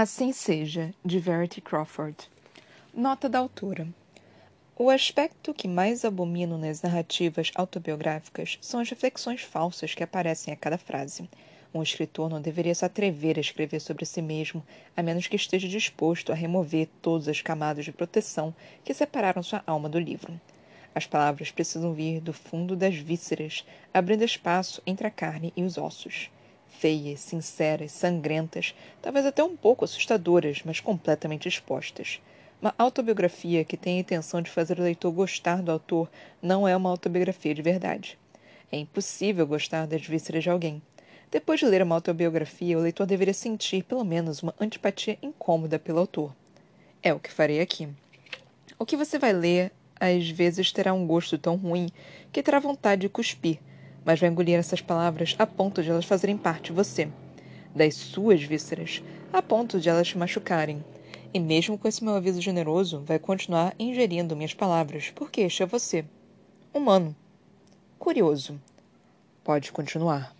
Assim seja, de Verity Crawford. Nota da autora. O aspecto que mais abomino nas narrativas autobiográficas são as reflexões falsas que aparecem a cada frase. Um escritor não deveria se atrever a escrever sobre si mesmo, a menos que esteja disposto a remover todas as camadas de proteção que separaram sua alma do livro. As palavras precisam vir do fundo das vísceras, abrindo espaço entre a carne e os ossos. Feias, sinceras, sangrentas, talvez até um pouco assustadoras, mas completamente expostas. Uma autobiografia que tem a intenção de fazer o leitor gostar do autor não é uma autobiografia de verdade. É impossível gostar das vísceras de alguém. Depois de ler uma autobiografia, o leitor deveria sentir pelo menos uma antipatia incômoda pelo autor. É o que farei aqui. O que você vai ler às vezes terá um gosto tão ruim que terá vontade de cuspir, mas vai engolir essas palavras a ponto de elas fazerem parte de você, das suas vísceras, a ponto de elas te machucarem. E mesmo com esse meu aviso generoso, vai continuar ingerindo minhas palavras, porque este é você. Humano. Curioso. Pode continuar.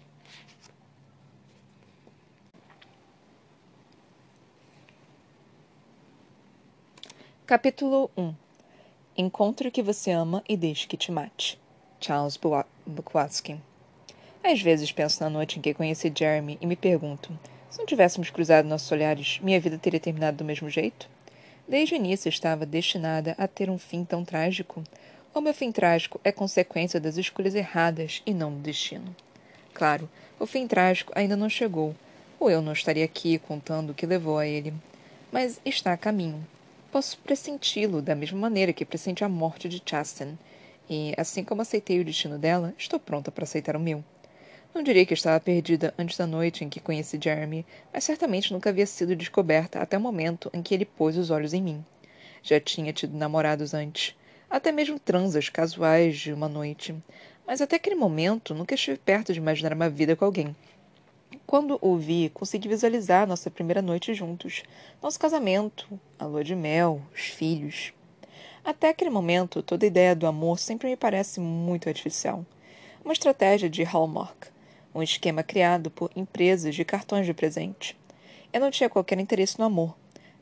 Capítulo 1 Encontre o que você ama e deixe que te mate. Charles Bukowski. Às vezes penso na noite em que conheci Jeremy e me pergunto: se não tivéssemos cruzado nossos olhares, minha vida teria terminado do mesmo jeito? Desde o início estava destinada a ter um fim tão trágico? Ou meu fim trágico é consequência das escolhas erradas e não do destino? Claro, o fim trágico ainda não chegou, ou eu não estaria aqui contando o que levou a ele. Mas está a caminho. Posso pressenti-lo da mesma maneira que pressenti a morte de Chasten, e, assim como aceitei o destino dela, estou pronta para aceitar o meu. Não diria que estava perdida antes da noite em que conheci Jeremy, mas certamente nunca havia sido descoberta até o momento em que ele pôs os olhos em mim. Já tinha tido namorados antes, até mesmo transas casuais de uma noite, mas até aquele momento nunca estive perto de imaginar uma vida com alguém. Quando o vi, consegui visualizar nossa primeira noite juntos, nosso casamento, a lua de mel, os filhos. Até aquele momento, toda ideia do amor sempre me parece muito artificial. Uma estratégia de Hallmark, um esquema criado por empresas de cartões de presente. Eu não tinha qualquer interesse no amor.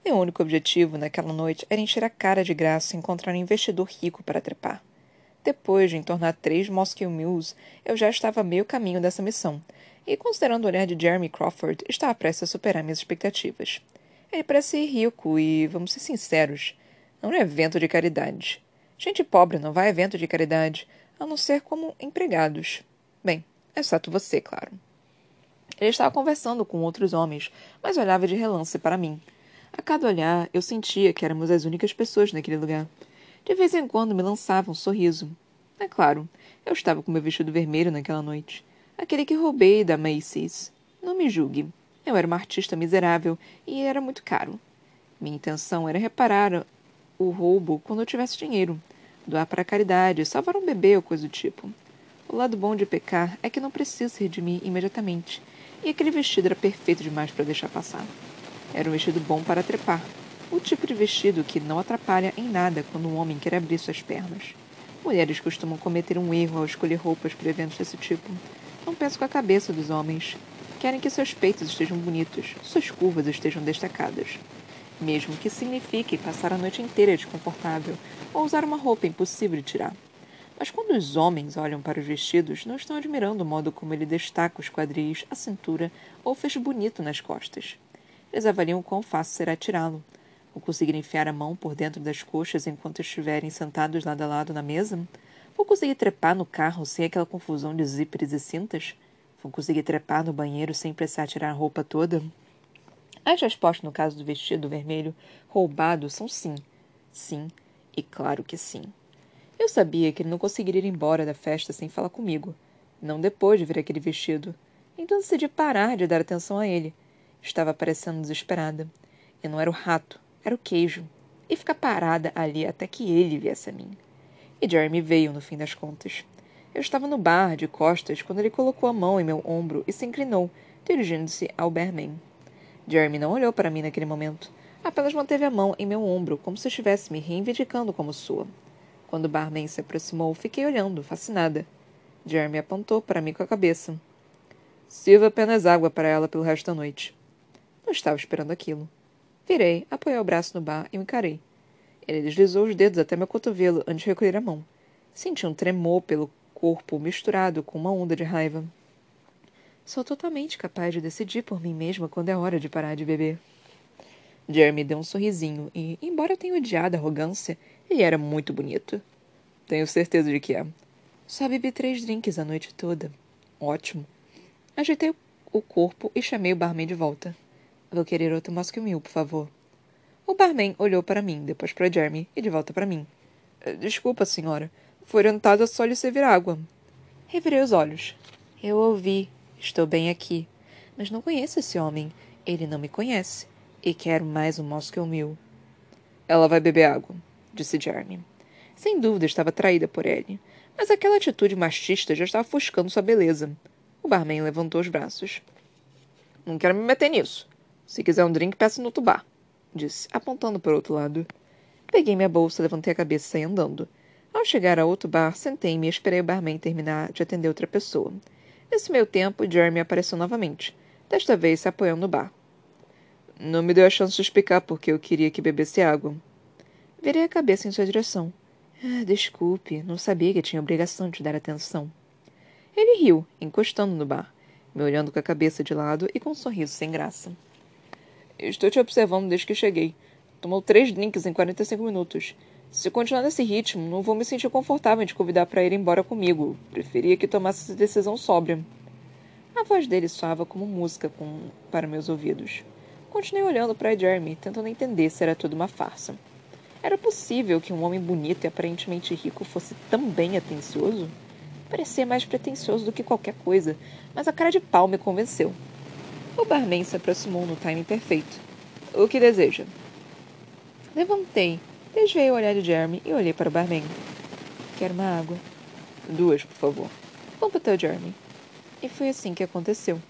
Meu único objetivo naquela noite era encher a cara de graça e encontrar um investidor rico para trepar. Depois de entornar três Moscow Mules, eu já estava a meio caminho dessa missão, e, considerando o olhar de Jeremy Crawford, estava prestes a superar minhas expectativas. Ele parece rico e, vamos ser sinceros, não é evento de caridade. Gente pobre não vai a evento de caridade, a não ser como empregados. Bem, exceto você, claro. Ele estava conversando com outros homens, mas olhava de relance para mim. A cada olhar, eu sentia que éramos as únicas pessoas naquele lugar. De vez em quando me lançava um sorriso. É claro, eu estava com meu vestido vermelho naquela noite. Aquele que roubei da Macy's. Não me julgue. Eu era uma artista miserável e era muito caro. Minha intenção era reparar o roubo quando eu tivesse dinheiro, doar para a caridade, salvar um bebê ou coisa do tipo. O lado bom de pecar é que não preciso se redimir imediatamente, e aquele vestido era perfeito demais para deixar passar. Era um vestido bom para trepar, o tipo de vestido que não atrapalha em nada quando um homem quer abrir suas pernas. Mulheres costumam cometer um erro ao escolher roupas para eventos desse tipo. Não penso com a cabeça dos homens. Querem que seus peitos estejam bonitos, suas curvas estejam destacadas. Mesmo que signifique passar a noite inteira desconfortável ou usar uma roupa impossível de tirar. Mas quando os homens olham para os vestidos, não estão admirando o modo como ele destaca os quadris, a cintura ou fez bonito nas costas. Eles avaliam quão fácil será tirá-lo. Ou conseguir enfiar a mão por dentro das coxas enquanto estiverem sentados lado a lado na mesa? Vou conseguir trepar no carro sem aquela confusão de zíperes e cintas? Vou conseguir trepar no banheiro sem precisar tirar a roupa toda? As respostas no caso do vestido vermelho roubado são sim. Sim, e claro que sim. Eu sabia que ele não conseguiria ir embora da festa sem falar comigo. Não depois de ver aquele vestido. Então decidi parar de dar atenção a ele. Estava parecendo desesperada. E não era o rato, era o queijo. E ficar parada ali até que ele viesse a mim. E Jeremy veio, no fim das contas. Eu estava no bar, de costas, quando ele colocou a mão em meu ombro e se inclinou, dirigindo-se ao barman. Jeremy não olhou para mim naquele momento. Apenas manteve a mão em meu ombro, como se estivesse me reivindicando como sua. Quando o barman se aproximou, fiquei olhando, fascinada. Jeremy apontou para mim com a cabeça. Sirva apenas água para ela pelo resto da noite. Não estava esperando aquilo. Virei, apoiei o braço no bar e me encarei. Ele deslizou os dedos até meu cotovelo antes de recolher a mão. Senti um tremor pelo corpo misturado com uma onda de raiva. Sou totalmente capaz de decidir por mim mesma quando é hora de parar de beber. Jeremy deu um sorrisinho e, embora eu tenha odiado a arrogância, ele era muito bonito. Tenho certeza de que é. Só bebi três drinks a noite toda. Ótimo. Ajeitei o corpo e chamei o barman de volta. Vou querer outro Moscow Mule, por favor. O barman olhou para mim, depois para Jeremy e de volta para mim. Eh, desculpa, senhora. Foi orientada só lhe servir água. Revirei os olhos. Eu ouvi. Estou bem aqui. Mas não conheço esse homem. Ele não me conhece. E quero mais um Moscow Mule. Ela vai beber água, disse Jeremy. Sem dúvida estava atraída por ele. Mas aquela atitude machista já estava ofuscando sua beleza. O barman levantou os braços. Não quero me meter nisso. Se quiser um drink, peça no outro bar, disse, apontando para o outro lado. Peguei minha bolsa, levantei a cabeça e saí andando. Ao chegar a outro bar, sentei-me e esperei o barman terminar de atender outra pessoa. Nesse meio tempo, Jeremy apareceu novamente, desta vez se apoiando no bar. Não me deu a chance de explicar porque eu queria que bebesse água. Virei a cabeça em sua direção. Ah, desculpe, não sabia que tinha obrigação de dar atenção. Ele riu, encostando no bar, me olhando com a cabeça de lado e com um sorriso sem graça. Estou te observando desde que cheguei. Tomou três drinks em 45 minutos. Se continuar nesse ritmo, não vou me sentir confortável em te convidar para ir embora comigo. Preferia que tomasse essa decisão sóbria. A voz dele soava como música com... para meus ouvidos. Continuei olhando para Jeremy, tentando entender se era tudo uma farsa. Era possível que um homem bonito e aparentemente rico fosse tão bem atencioso? Parecia mais pretensioso do que qualquer coisa, mas a cara de pau me convenceu. O barman se aproximou no timing perfeito. O que deseja? Levantei, desviei o olhar de Jeremy e olhei para o barman. Quero uma água. Duas, por favor. Completou Jeremy. E foi assim que aconteceu.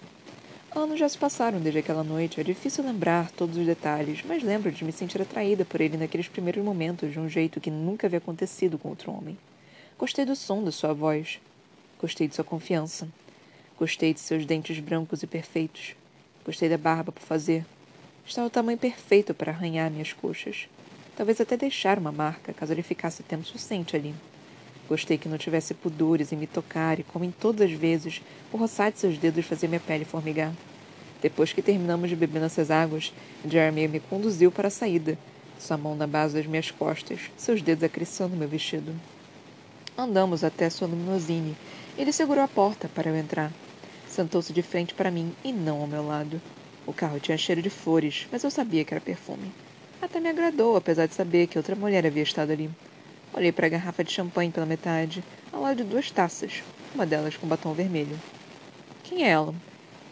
Anos já se passaram desde aquela noite. É difícil lembrar todos os detalhes, mas lembro de me sentir atraída por ele naqueles primeiros momentos de um jeito que nunca havia acontecido com outro homem. Gostei do som da sua voz. Gostei de sua confiança. Gostei de seus dentes brancos e perfeitos. Gostei da barba por fazer. Estava o tamanho perfeito para arranhar minhas coxas. Talvez até deixar uma marca, caso ele ficasse tempo suficiente ali. Gostei que não tivesse pudores em me tocar e, como em todas as vezes, o roçar de seus dedos fazia minha pele formigar. Depois que terminamos de beber nessas águas, Jeremy me conduziu para a saída, sua mão na base das minhas costas, seus dedos acariciando meu vestido. Andamos até sua limousine. Ele segurou a porta para eu entrar. Sentou-se de frente para mim e não ao meu lado. O carro tinha cheiro de flores, mas eu sabia que era perfume. Até me agradou, apesar de saber que outra mulher havia estado ali. Olhei para a garrafa de champanhe pela metade, ao lado de duas taças, uma delas com batom vermelho. Quem é ela?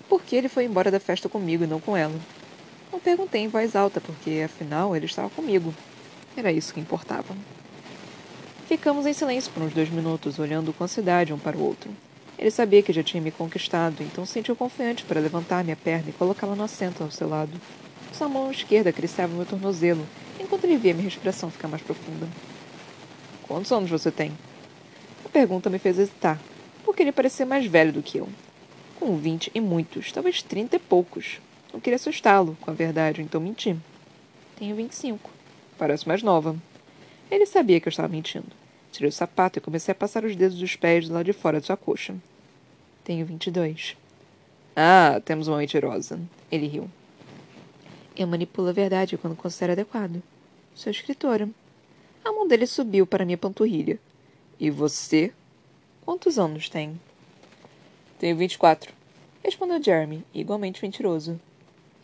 Por que ele foi embora da festa comigo e não com ela? Não perguntei em voz alta, porque, afinal, ele estava comigo. Era isso que importava. Ficamos em silêncio por uns dois minutos, olhando com ansiedade um para o outro. Ele sabia que já tinha me conquistado, então sentiu confiante para levantar minha perna e colocá-la no assento ao seu lado. Sua mão esquerda acariciava meu tornozelo, enquanto ele via minha respiração ficar mais profunda. Quantos anos você tem? A pergunta me fez hesitar, porque ele parecia mais velho do que eu. Com vinte e muitos, talvez trinta e poucos. Não queria assustá-lo, com a verdade, então menti. Tenho vinte e cinco. Parece mais nova. Ele sabia que eu estava mentindo. Tirei o sapato e comecei a passar os dedos dos pés do lado de fora de sua coxa. Tenho vinte e dois. Ah, temos uma mentirosa. Ele riu. Eu manipulo a verdade quando considero adequado. Sou escritora. A mão dele subiu para minha panturrilha. E você? Quantos anos tem? Tenho vinte e quatro. Respondeu Jeremy, igualmente mentiroso.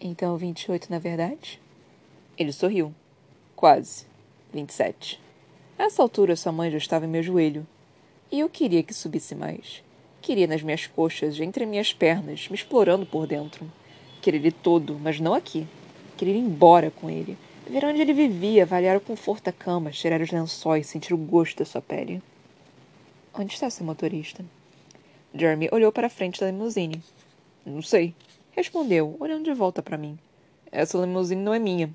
Então vinte e oito na verdade? Ele sorriu. Quase. Vinte e sete. A essa altura, sua mãe já estava em meu joelho. E eu queria que subisse mais. Queria nas minhas coxas, entre minhas pernas, me explorando por dentro. Queria ele todo, mas não aqui. Queria ir embora com ele. Ver onde ele vivia, avaliar o conforto da cama, cheirar os lençóis, sentir o gosto da sua pele. Onde está seu motorista? Jeremy olhou para a frente da limusine. Não sei. Respondeu, olhando de volta para mim. Essa limusine não é minha.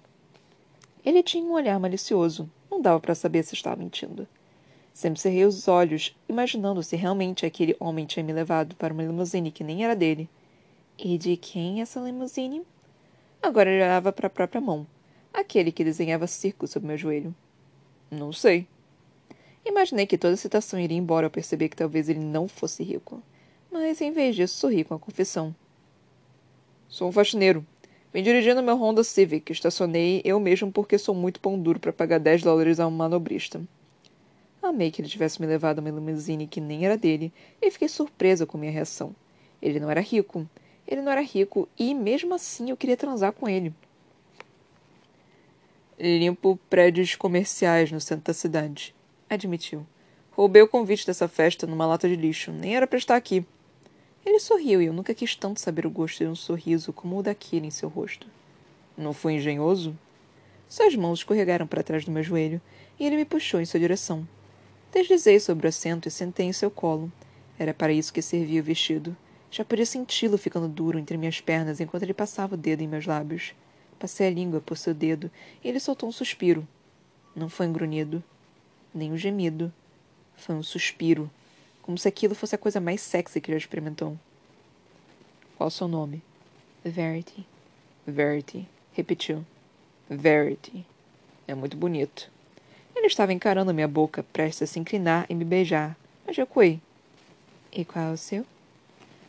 Ele tinha um olhar malicioso, não dava para saber se estava mentindo. Sempre cerrei os olhos, imaginando se realmente aquele homem tinha me levado para uma limusine que nem era dele. E de quem essa limusine? Agora ele olhava para a própria mão. Aquele que desenhava círculos sob meu joelho. Não sei. Imaginei que toda a excitação iria embora ao perceber que talvez ele não fosse rico. Mas, em vez disso, sorri com a confissão. Sou um faxineiro. Vim dirigindo meu Honda Civic. Estacionei eu mesmo porque sou muito pão duro para pagar 10 dólares a um manobrista. Amei que ele tivesse me levado a uma limusine que nem era dele e fiquei surpresa com minha reação. Ele não era rico. Ele não era rico e, mesmo assim, eu queria transar com ele. Limpo prédios comerciais no centro da cidade, admitiu. Roubei o convite dessa festa numa lata de lixo. Nem era para estar aqui. Ele sorriu e eu nunca quis tanto saber o gosto de um sorriso como o daquele em seu rosto. Não foi engenhoso? Suas mãos escorregaram para trás do meu joelho e ele me puxou em sua direção. Deslizei sobre o assento e sentei em seu colo. Era para isso que servia o vestido. Já podia senti-lo ficando duro entre minhas pernas enquanto ele passava o dedo em meus lábios. Passei a língua por seu dedo e ele soltou um suspiro. Não foi um grunhido, nem um gemido. Foi um suspiro, como se aquilo fosse a coisa mais sexy que já experimentou. Qual o seu nome? Verity. Verity, repetiu. Verity. É muito bonito. Ele estava encarando minha boca, prestes a se inclinar e me beijar, mas recuei. E qual é o seu?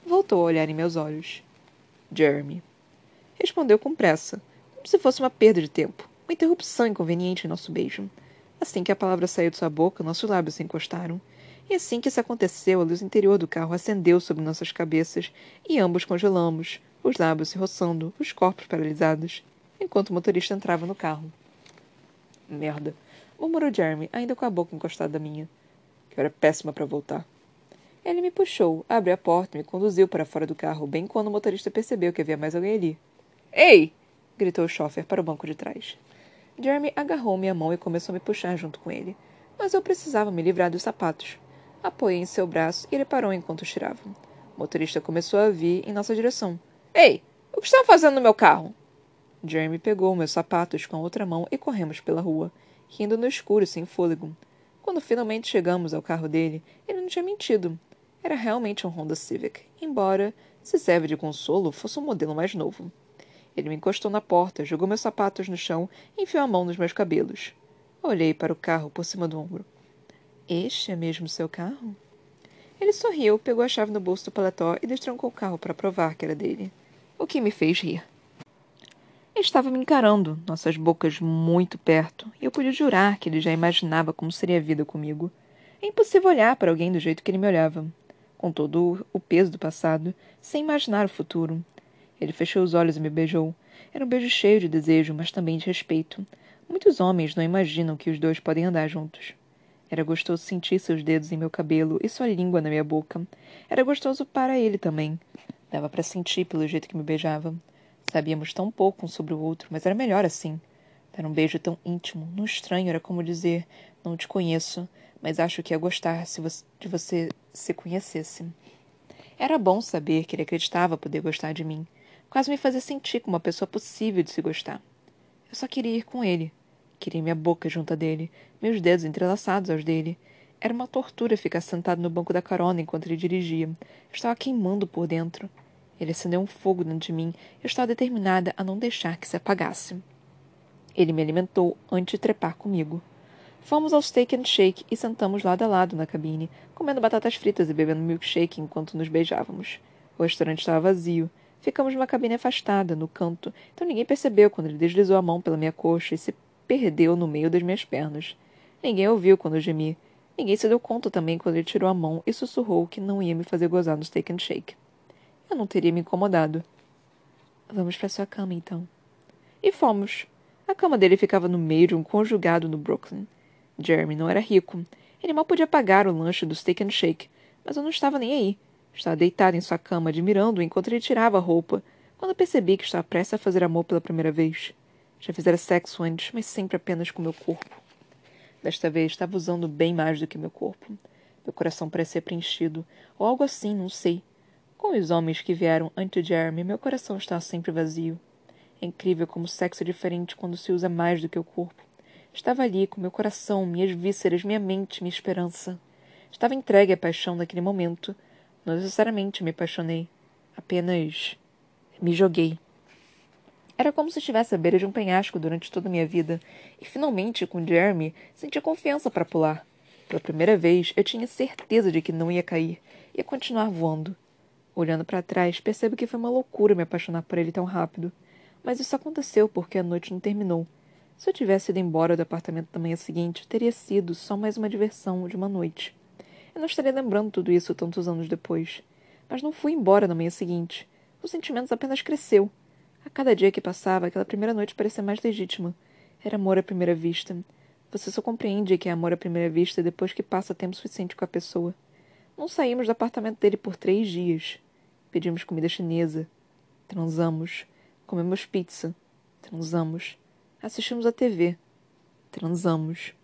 Voltou a olhar em meus olhos. Jeremy. Respondeu com pressa, como se fosse uma perda de tempo, uma interrupção inconveniente em nosso beijo. Assim que a palavra saiu de sua boca, nossos lábios se encostaram. E assim que isso aconteceu, a luz interior do carro acendeu sobre nossas cabeças e ambos congelamos, os lábios se roçando, os corpos paralisados, enquanto o motorista entrava no carro. Merda, murmurou Jeremy, ainda com a boca encostada à minha. Que hora péssima para voltar. Ele me puxou, abriu a porta e me conduziu para fora do carro, bem quando o motorista percebeu que havia mais alguém ali. Ei! gritou o chofer para o banco de trás. Jeremy agarrou minha mão e começou a me puxar junto com ele, mas eu precisava me livrar dos sapatos. Apoiei em seu braço e ele parou enquanto tirava. O motorista começou a vir em nossa direção. Ei, o que estão fazendo no meu carro? Jeremy pegou meus sapatos com a outra mão e corremos pela rua, rindo no escuro sem fôlego. Quando finalmente chegamos ao carro dele, ele não tinha mentido. Era realmente um Honda Civic, embora, se serve de consolo, fosse um modelo mais novo. Ele me encostou na porta, jogou meus sapatos no chão e enfiou a mão nos meus cabelos. Olhei para o carro por cima do ombro. Este é mesmo seu carro? Ele sorriu, pegou a chave no bolso do paletó e destrancou o carro para provar que era dele. O que me fez rir. Estava me encarando, nossas bocas muito perto, e eu podia jurar que ele já imaginava como seria a vida comigo. É impossível olhar para alguém do jeito que ele me olhava, com todo o peso do passado, sem imaginar o futuro, ele fechou os olhos e me beijou. Era um beijo cheio de desejo, mas também de respeito. Muitos homens não imaginam que os dois podem andar juntos. Era gostoso sentir seus dedos em meu cabelo e sua língua na minha boca. Era gostoso para ele também. Dava para sentir pelo jeito que me beijava. Sabíamos tão pouco um sobre o outro, mas era melhor assim. Era um beijo tão íntimo, não estranho, era como dizer: Não te conheço, mas acho que ia gostar se você, de você se conhecesse. Era bom saber que ele acreditava poder gostar de mim. Quase me fazia sentir como uma pessoa possível de se gostar. Eu só queria ir com ele. Queria minha boca junto a dele, meus dedos entrelaçados aos dele. Era uma tortura ficar sentado no banco da carona enquanto ele dirigia. Eu estava queimando por dentro. Ele acendeu um fogo dentro de mim eu estava determinada a não deixar que se apagasse. Ele me alimentou antes de trepar comigo. Fomos ao Steak and Shake e sentamos lado a lado na cabine, comendo batatas fritas e bebendo milkshake enquanto nos beijávamos. O restaurante estava vazio Ficamos numa cabine afastada, no canto, então ninguém percebeu quando ele deslizou a mão pela minha coxa e se perdeu no meio das minhas pernas. Ninguém ouviu quando eu gemi. Ninguém se deu conta também quando ele tirou a mão e sussurrou que não ia me fazer gozar no steak and shake. Eu não teria me incomodado. Vamos para sua cama, então. E fomos. A cama dele ficava no meio de um conjugado no Brooklyn. Jeremy não era rico. Ele mal podia pagar o lanche do steak and shake, mas eu não estava nem aí. Estava deitada em sua cama, admirando-o enquanto ele tirava a roupa, quando percebi que estava prestes a fazer amor pela primeira vez. Já fizera sexo antes, mas sempre apenas com meu corpo. Desta vez estava usando bem mais do que meu corpo. Meu coração parecia preenchido, ou algo assim, não sei. Com os homens que vieram antes de Jeremy, meu coração estava sempre vazio. É incrível como o sexo é diferente quando se usa mais do que o corpo. Estava ali, com meu coração, minhas vísceras, minha mente, minha esperança. Estava entregue à paixão daquele momento, não necessariamente me apaixonei. Apenas me joguei. Era como se estivesse à beira de um penhasco durante toda a minha vida, e finalmente, com Jeremy, senti confiança para pular. Pela primeira vez, eu tinha certeza de que não ia cair, ia continuar voando. Olhando para trás, percebo que foi uma loucura me apaixonar por ele tão rápido. Mas isso aconteceu porque a noite não terminou. Se eu tivesse ido embora do apartamento na manhã seguinte, teria sido só mais uma diversão de uma noite. Eu não estaria lembrando tudo isso tantos anos depois. Mas não fui embora na manhã seguinte. Os sentimentos apenas cresceu. A cada dia que passava, aquela primeira noite parecia mais legítima. Era amor à primeira vista. Você só compreende que é amor à primeira vista depois que passa tempo suficiente com a pessoa. Não saímos do apartamento dele por três dias. Pedimos comida chinesa. Transamos. Comemos pizza. Transamos. Assistimos a TV. Transamos.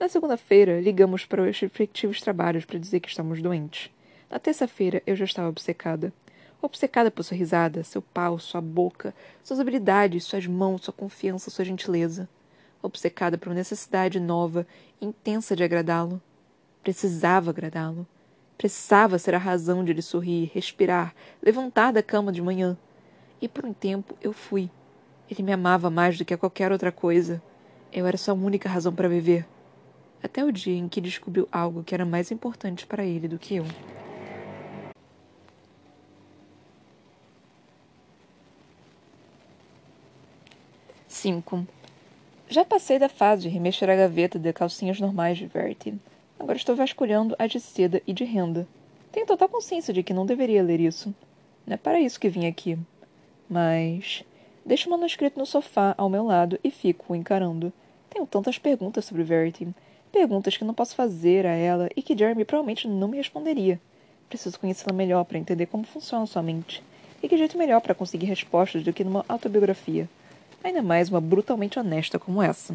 Na segunda-feira, ligamos para os respectivos trabalhos para dizer que estamos doentes. Na terça-feira, eu já estava obcecada obcecada por sua risada, seu pau, sua boca, suas habilidades, suas mãos, sua confiança, sua gentileza. Obcecada por uma necessidade nova intensa de agradá-lo. Precisava agradá-lo. Precisava ser a razão de ele sorrir, respirar, levantar da cama de manhã. E por um tempo eu fui. Ele me amava mais do que a qualquer outra coisa. Eu era sua única razão para viver. Até o dia em que descobriu algo que era mais importante para ele do que eu. 5. Já passei da fase de remexer a gaveta de calcinhas normais de Verity. Agora estou vasculhando as de seda e de renda. Tenho total consciência de que não deveria ler isso. Não é para isso que vim aqui. Mas. Deixo o manuscrito no sofá ao meu lado e fico o encarando. Tenho tantas perguntas sobre Verity. Perguntas que não posso fazer a ela e que Jeremy provavelmente não me responderia. Preciso conhecê-la melhor para entender como funciona sua mente. E que jeito melhor para conseguir respostas do que numa autobiografia ainda mais uma brutalmente honesta como essa.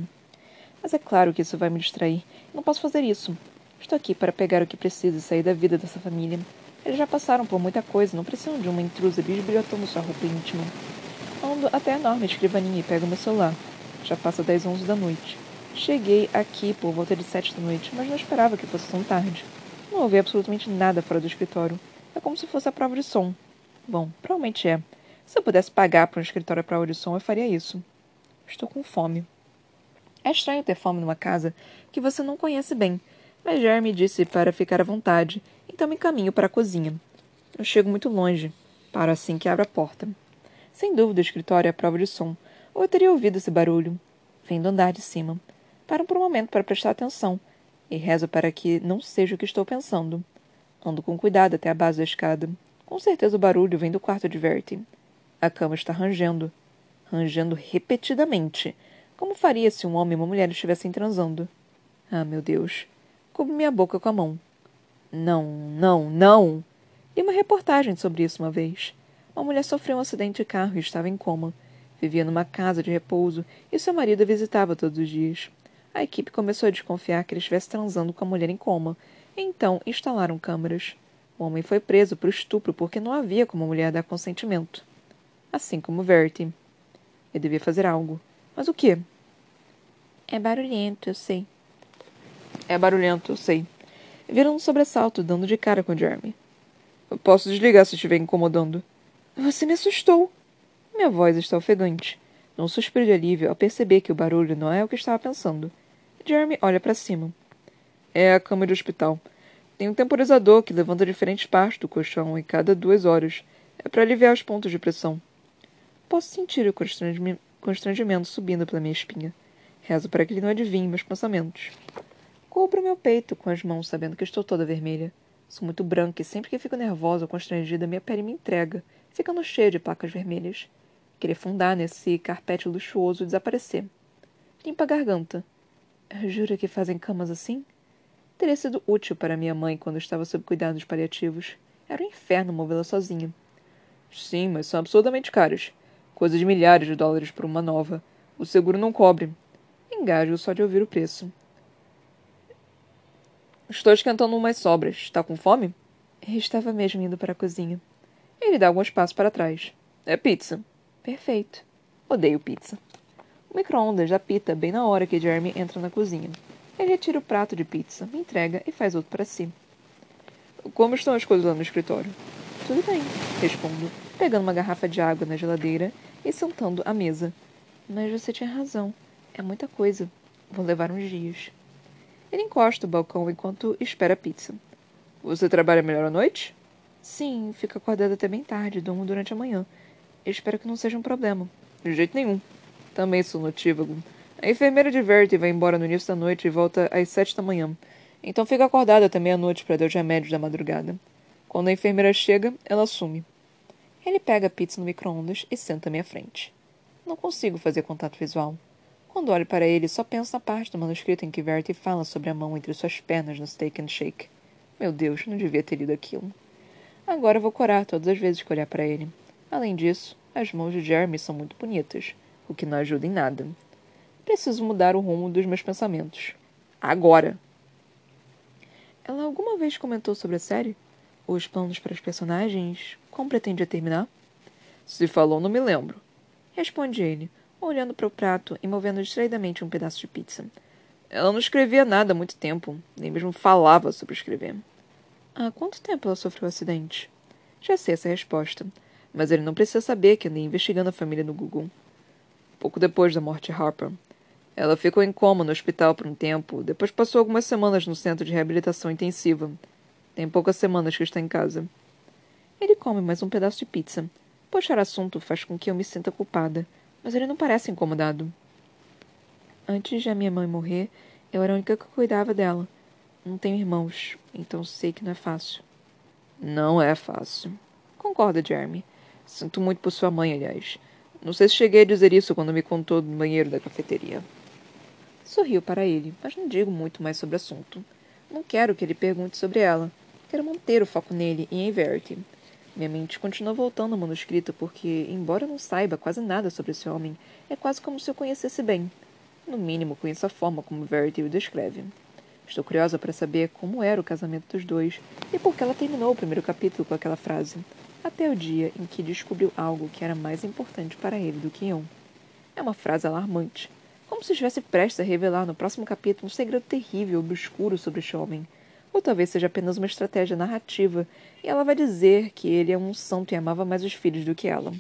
Mas é claro que isso vai me distrair. Não posso fazer isso. Estou aqui para pegar o que preciso e sair da vida dessa família. Eles já passaram por muita coisa, não precisam de uma intrusa bisbilhotando sua roupa íntima. Ando até a enorme escrivaninha e pego meu celular. Já passa das onze da noite. Cheguei aqui por volta de sete da noite, mas não esperava que fosse tão tarde. Não ouvi absolutamente nada fora do escritório. É como se fosse a prova de som. Bom, provavelmente é. Se eu pudesse pagar para um escritório para audição, eu faria isso. Estou com fome. É estranho ter fome numa casa que você não conhece bem, mas Jeremy disse para ficar à vontade, então me encaminho para a cozinha. Eu chego muito longe. Paro assim que abro a porta. Sem dúvida, o escritório é a prova de som, ou eu teria ouvido esse barulho. Vem do andar de cima. Paro por um momento para prestar atenção, e rezo para que não seja o que estou pensando. Ando com cuidado até a base da escada. Com certeza o barulho vem do quarto de Verity. A cama está rangendo. Rangendo repetidamente. Como faria se um homem e uma mulher estivessem transando? Ah, meu Deus. Cubro minha boca com a mão. Não, não, não! Li uma reportagem sobre isso uma vez. Uma mulher sofreu um acidente de carro e estava em coma. Vivia numa casa de repouso e seu marido a visitava todos os dias. A equipe começou a desconfiar que ele estivesse transando com a mulher em coma. Então instalaram câmeras. O homem foi preso por estupro porque não havia como a mulher dar consentimento assim como Verity. Eu devia fazer algo. Mas o quê? É barulhento, eu sei. É barulhento, eu sei. Viram um sobressalto, dando de cara com Jeremy. Eu posso desligar se estiver incomodando. Você me assustou. Minha voz está ofegante. Num suspiro de alívio ao perceber que o barulho não é o que estava pensando. Jeremy olha para cima. É a cama de hospital. Tem um temporizador que levanta diferentes partes do colchão em cada duas horas. É para aliviar os pontos de pressão. Posso sentir o constrangimento subindo pela minha espinha. Rezo para que ele não adivinhe meus pensamentos. Cubro meu peito com as mãos, sabendo que estou toda vermelha. Sou muito branca e sempre que fico nervosa ou constrangida, minha pele me entrega, ficando cheia de placas vermelhas. Querer fundar nesse carpete luxuoso e desaparecer. Limpa a garganta. Jura que fazem camas assim? Teria sido útil para minha mãe quando estava sob cuidados paliativos. Era um inferno movê-la sozinha. Sim, mas são absurdamente caras coisa de milhares de dólares por uma nova. O seguro não cobre. Engajo só de ouvir o preço. Estou esquentando umas sobras. Está com fome? Estava mesmo indo para a cozinha. Ele dá alguns passos para trás. É pizza. Perfeito. Odeio pizza. O micro-ondas apita bem na hora que Jeremy entra na cozinha. Ele retira o prato de pizza, me entrega e faz outro para si. Como estão as coisas lá no escritório? Tudo bem, respondo, pegando uma garrafa de água na geladeira e sentando à mesa. Mas você tinha razão. É muita coisa. Vou levar uns dias. Ele encosta o balcão enquanto espera a pizza. Você trabalha melhor à noite? Sim, fico acordada até bem tarde, durmo durante a manhã. Eu espero que não seja um problema. De jeito nenhum. Também sou notívago. A enfermeira diverte e vai embora no início da noite e volta às sete da manhã. Então fica acordada até meia-noite para dar os remédios da madrugada. Quando a enfermeira chega, ela some. Ele pega a pizza no micro-ondas e senta à minha frente. Não consigo fazer contato visual. Quando olho para ele, só penso na parte do manuscrito em que Verity fala sobre a mão entre suas pernas no steak and shake. Meu Deus, não devia ter lido aquilo. Agora vou corar todas as vezes que olhar para ele. Além disso, as mãos de Jeremy são muito bonitas, o que não ajuda em nada. Preciso mudar o rumo dos meus pensamentos. Agora! Ela alguma vez comentou sobre a série? Os planos para os personagens? Como pretendia terminar? Se falou, não me lembro. Responde ele, olhando para o prato e movendo distraidamente um pedaço de pizza. Ela não escrevia nada há muito tempo, nem mesmo falava sobre escrever. Há quanto tempo ela sofreu o acidente? Já sei essa resposta, mas ele não precisa saber que andei investigando a família no Google. Pouco depois da morte de Harper. Ela ficou em coma no hospital por um tempo, depois passou algumas semanas no centro de reabilitação intensiva. Tem poucas semanas que está em casa. Ele come mais um pedaço de pizza. Puxar assunto faz com que eu me sinta culpada, mas ele não parece incomodado. Antes de a minha mãe morrer, eu era a única que cuidava dela. Não tenho irmãos, então sei que não é fácil. Não é fácil. Concorda, Jeremy. Sinto muito por sua mãe, aliás. Não sei se cheguei a dizer isso quando me contou no banheiro da cafeteria. Sorriu para ele, mas não digo muito mais sobre o assunto. Não quero que ele pergunte sobre ela. Quero manter o foco nele e em Verity. Minha mente continua voltando ao manuscrito porque, embora eu não saiba quase nada sobre esse homem, é quase como se eu conhecesse bem. No mínimo, conheço a forma como Verity o descreve. Estou curiosa para saber como era o casamento dos dois e por que ela terminou o primeiro capítulo com aquela frase, até o dia em que descobriu algo que era mais importante para ele do que eu. É uma frase alarmante, como se estivesse prestes a revelar no próximo capítulo um segredo terrível, obscuro sobre este homem. Ou talvez seja apenas uma estratégia narrativa e ela vai dizer que ele é um santo e amava mais os filhos do que ela.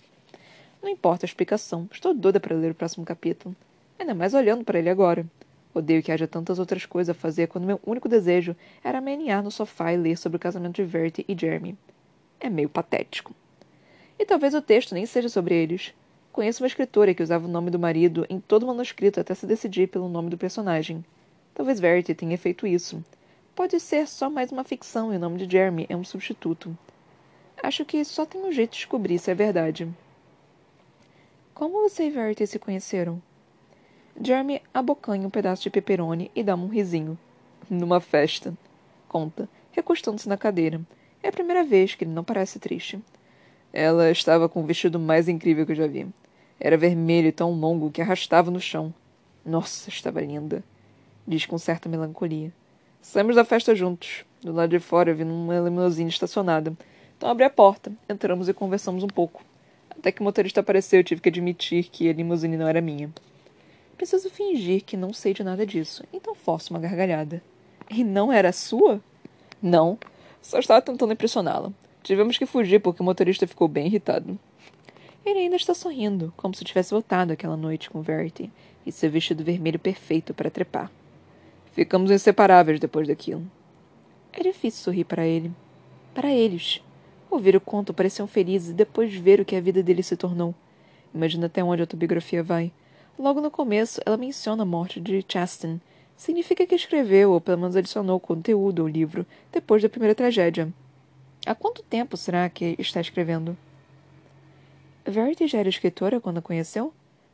Não importa a explicação, estou doida para ler o próximo capítulo. Ainda mais olhando para ele agora. Odeio que haja tantas outras coisas a fazer quando meu único desejo era me aninhar no sofá e ler sobre o casamento de Verity e Jeremy. É meio patético. E talvez o texto nem seja sobre eles. Conheço uma escritora que usava o nome do marido em todo o manuscrito até se decidir pelo nome do personagem. Talvez Verity tenha feito isso. Pode ser só mais uma ficção e o nome de Jeremy é um substituto. Acho que só tem um jeito de descobrir se é verdade. Como você e Verity se conheceram? Jeremy abocanha um pedaço de pepperoni e dá-me um risinho. Numa festa. Conta, recostando-se na cadeira. É a primeira vez que ele não parece triste. Ela estava com o vestido mais incrível que eu já vi. Era vermelho e tão longo que arrastava no chão. Nossa, estava linda. Diz com certa melancolia. Saímos da festa juntos. Do lado de fora vi uma limusine estacionada. Então abri a porta, entramos e conversamos um pouco. Até que o motorista apareceu, eu tive que admitir que a limusine não era minha. Preciso fingir que não sei de nada disso, então forço uma gargalhada. E não era sua? Não. Só estava tentando impressioná-la. Tivemos que fugir porque o motorista ficou bem irritado. Ele ainda está sorrindo, como se tivesse voltado aquela noite com Verity e seu vestido vermelho perfeito para trepar. Ficamos inseparáveis depois daquilo. É difícil sorrir para ele. Para eles. Ouvir o conto pareciam felizes e depois ver o que a vida dele se tornou. Imagina até onde a autobiografia vai. Logo no começo, ela menciona a morte de Chasten. Significa que escreveu, ou pelo menos adicionou conteúdo ao livro, depois da primeira tragédia. Há quanto tempo será que está escrevendo? Verity já era escritora quando a conheceu?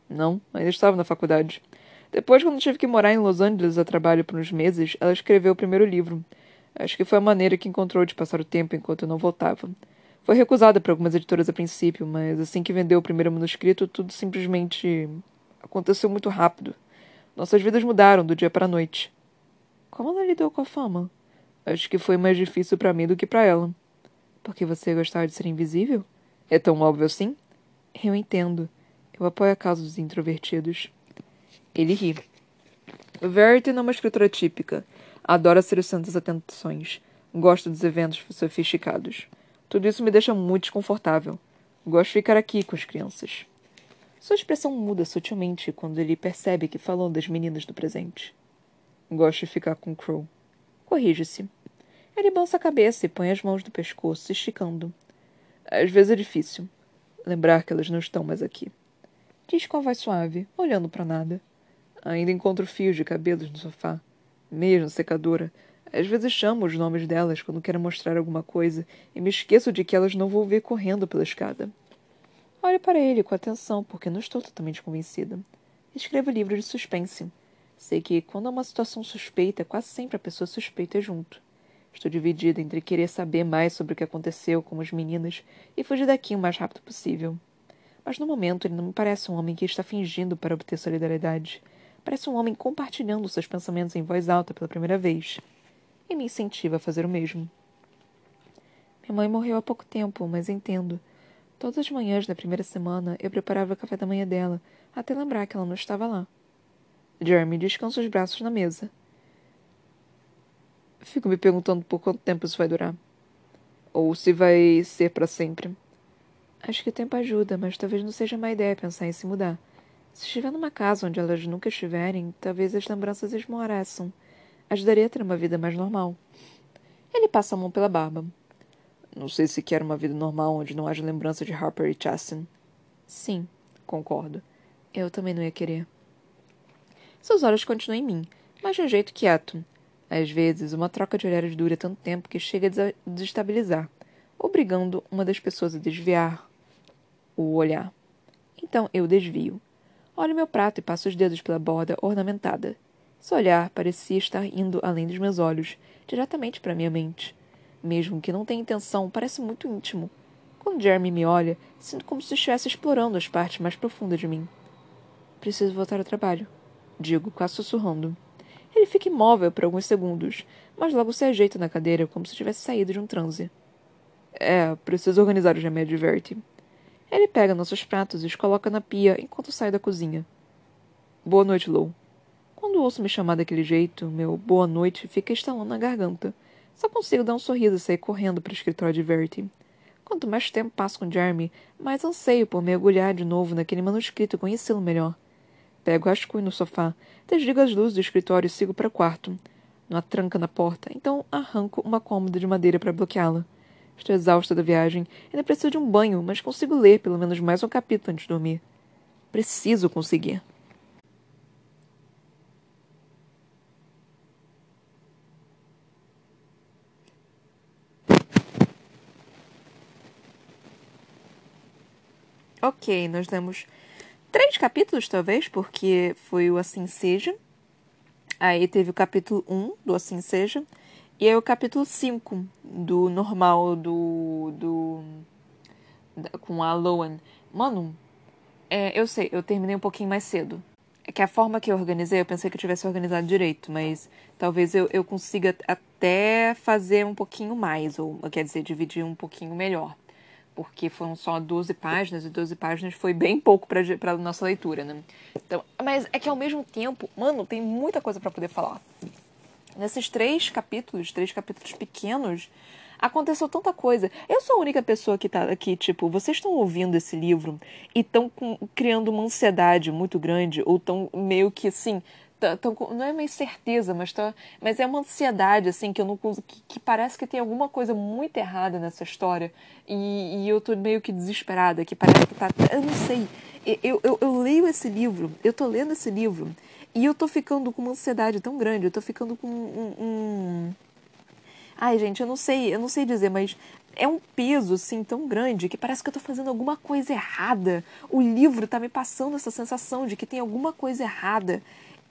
Não, ainda estava na faculdade. Depois, quando tive que morar em Los Angeles a trabalho por uns meses, ela escreveu o primeiro livro. Acho que foi a maneira que encontrou de passar o tempo enquanto eu não voltava. Foi recusada por algumas editoras a princípio, mas assim que vendeu o primeiro manuscrito, tudo simplesmente Aconteceu muito rápido. Nossas vidas mudaram do dia para a noite. Como ela lidou com a fama? Acho que foi mais difícil para mim do que para ela. Porque você gostava de ser invisível? É tão óbvio assim? Eu entendo. Eu apoio a causa dos introvertidos. Ele ri. Verity não é uma escritora típica. Adora ser o centro das atenções. Gosta dos eventos sofisticados. Tudo isso me deixa muito desconfortável. Gosto de ficar aqui com as crianças. Sua expressão muda sutilmente quando ele percebe que falou das meninas do presente. Gosto de ficar com Crow. Corrige-se. Ele balança a cabeça e põe as mãos no pescoço, esticando. Às vezes é difícil lembrar que elas não estão mais aqui. Diz com a voz suave, olhando para nada. Ainda encontro fios de cabelos no sofá. Mesmo secadora. Às vezes chamo os nomes delas quando quero mostrar alguma coisa e me esqueço de que elas não vou ver correndo pela escada. Olho para ele com atenção, porque não estou totalmente convencida. Escrevo livro de suspense. Sei que, quando há uma situação suspeita, quase sempre a pessoa suspeita é junto. Estou dividida entre querer saber mais sobre o que aconteceu com as meninas e fugir daqui o mais rápido possível. Mas no momento ele não me parece um homem que está fingindo para obter solidariedade. Parece um homem compartilhando seus pensamentos em voz alta pela primeira vez. E me incentiva a fazer o mesmo. Minha mãe morreu há pouco tempo, mas entendo. Todas as manhãs da primeira semana eu preparava o café da manhã dela, até lembrar que ela não estava lá. Jeremy descansa os braços na mesa. Fico me perguntando por quanto tempo isso vai durar. Ou se vai ser para sempre. Acho que o tempo ajuda, mas talvez não seja má ideia pensar em se mudar. Se estiver numa casa onde elas nunca estiverem, talvez as lembranças esmoreçam. Ajudaria a ter uma vida mais normal. Ele passa a mão pela barba. Não sei se quer uma vida normal onde não haja lembrança de Harper e Chasten. Sim, concordo. Eu também não ia querer. Seus olhos continuam em mim, mas de um jeito quieto, às vezes, uma troca de olhares dura tanto tempo que chega a desestabilizar, obrigando uma das pessoas a desviar o olhar. Então eu desvio. Olho meu prato e passo os dedos pela borda ornamentada. Seu olhar parecia estar indo além dos meus olhos, diretamente para minha mente. Mesmo que não tenha intenção, parece muito íntimo. Quando Jeremy me olha, sinto como se estivesse explorando as partes mais profundas de mim. Preciso voltar ao trabalho, digo, quase sussurrando. Ele fica imóvel por alguns segundos, mas logo se ajeita na cadeira como se tivesse saído de um transe. É, preciso organizar o remédio Verity. Ele pega nossos pratos e os coloca na pia enquanto sai da cozinha. Boa noite, Lou. Quando ouço me chamar daquele jeito, meu boa noite fica estalando na garganta. Só consigo dar um sorriso e sair correndo para o escritório de Verity. Quanto mais tempo passo com Jeremy, mais anseio por mergulhar de novo naquele manuscrito e conhecê-lo melhor. Pego rascunho no sofá, desligo as luzes do escritório e sigo para o quarto. Não há tranca na porta, então arranco uma cômoda de madeira para bloqueá-la. Estou exausta da viagem, ainda preciso de um banho, mas consigo ler pelo menos mais um capítulo antes de dormir. Preciso conseguir. Ok, nós temos três capítulos, talvez, porque foi o Assim Seja. Aí teve o capítulo 1 do Assim Seja. E aí o capítulo 5 do normal do. do da, com a Loan. Mano, é, eu sei, eu terminei um pouquinho mais cedo. É que a forma que eu organizei, eu pensei que eu tivesse organizado direito, mas talvez eu, eu consiga até fazer um pouquinho mais, ou quer dizer, dividir um pouquinho melhor porque foram só 12 páginas, e 12 páginas foi bem pouco para nossa leitura, né? Então, mas é que ao mesmo tempo, mano, tem muita coisa para poder falar. Nesses três capítulos, três capítulos pequenos, aconteceu tanta coisa. Eu sou a única pessoa que tá aqui, tipo, vocês estão ouvindo esse livro e estão criando uma ansiedade muito grande, ou estão meio que assim, Tá, tão, não é uma incerteza, mas, tá, mas é uma ansiedade, assim, que eu não que, que parece que tem alguma coisa muito errada nessa história. E, e eu tô meio que desesperada, que parece que tá. Eu não sei. Eu, eu, eu leio esse livro, eu tô lendo esse livro, e eu tô ficando com uma ansiedade tão grande, eu tô ficando com um, um... Ai, gente, eu não sei, eu não sei dizer, mas é um peso assim tão grande que parece que eu tô fazendo alguma coisa errada. O livro tá me passando essa sensação de que tem alguma coisa errada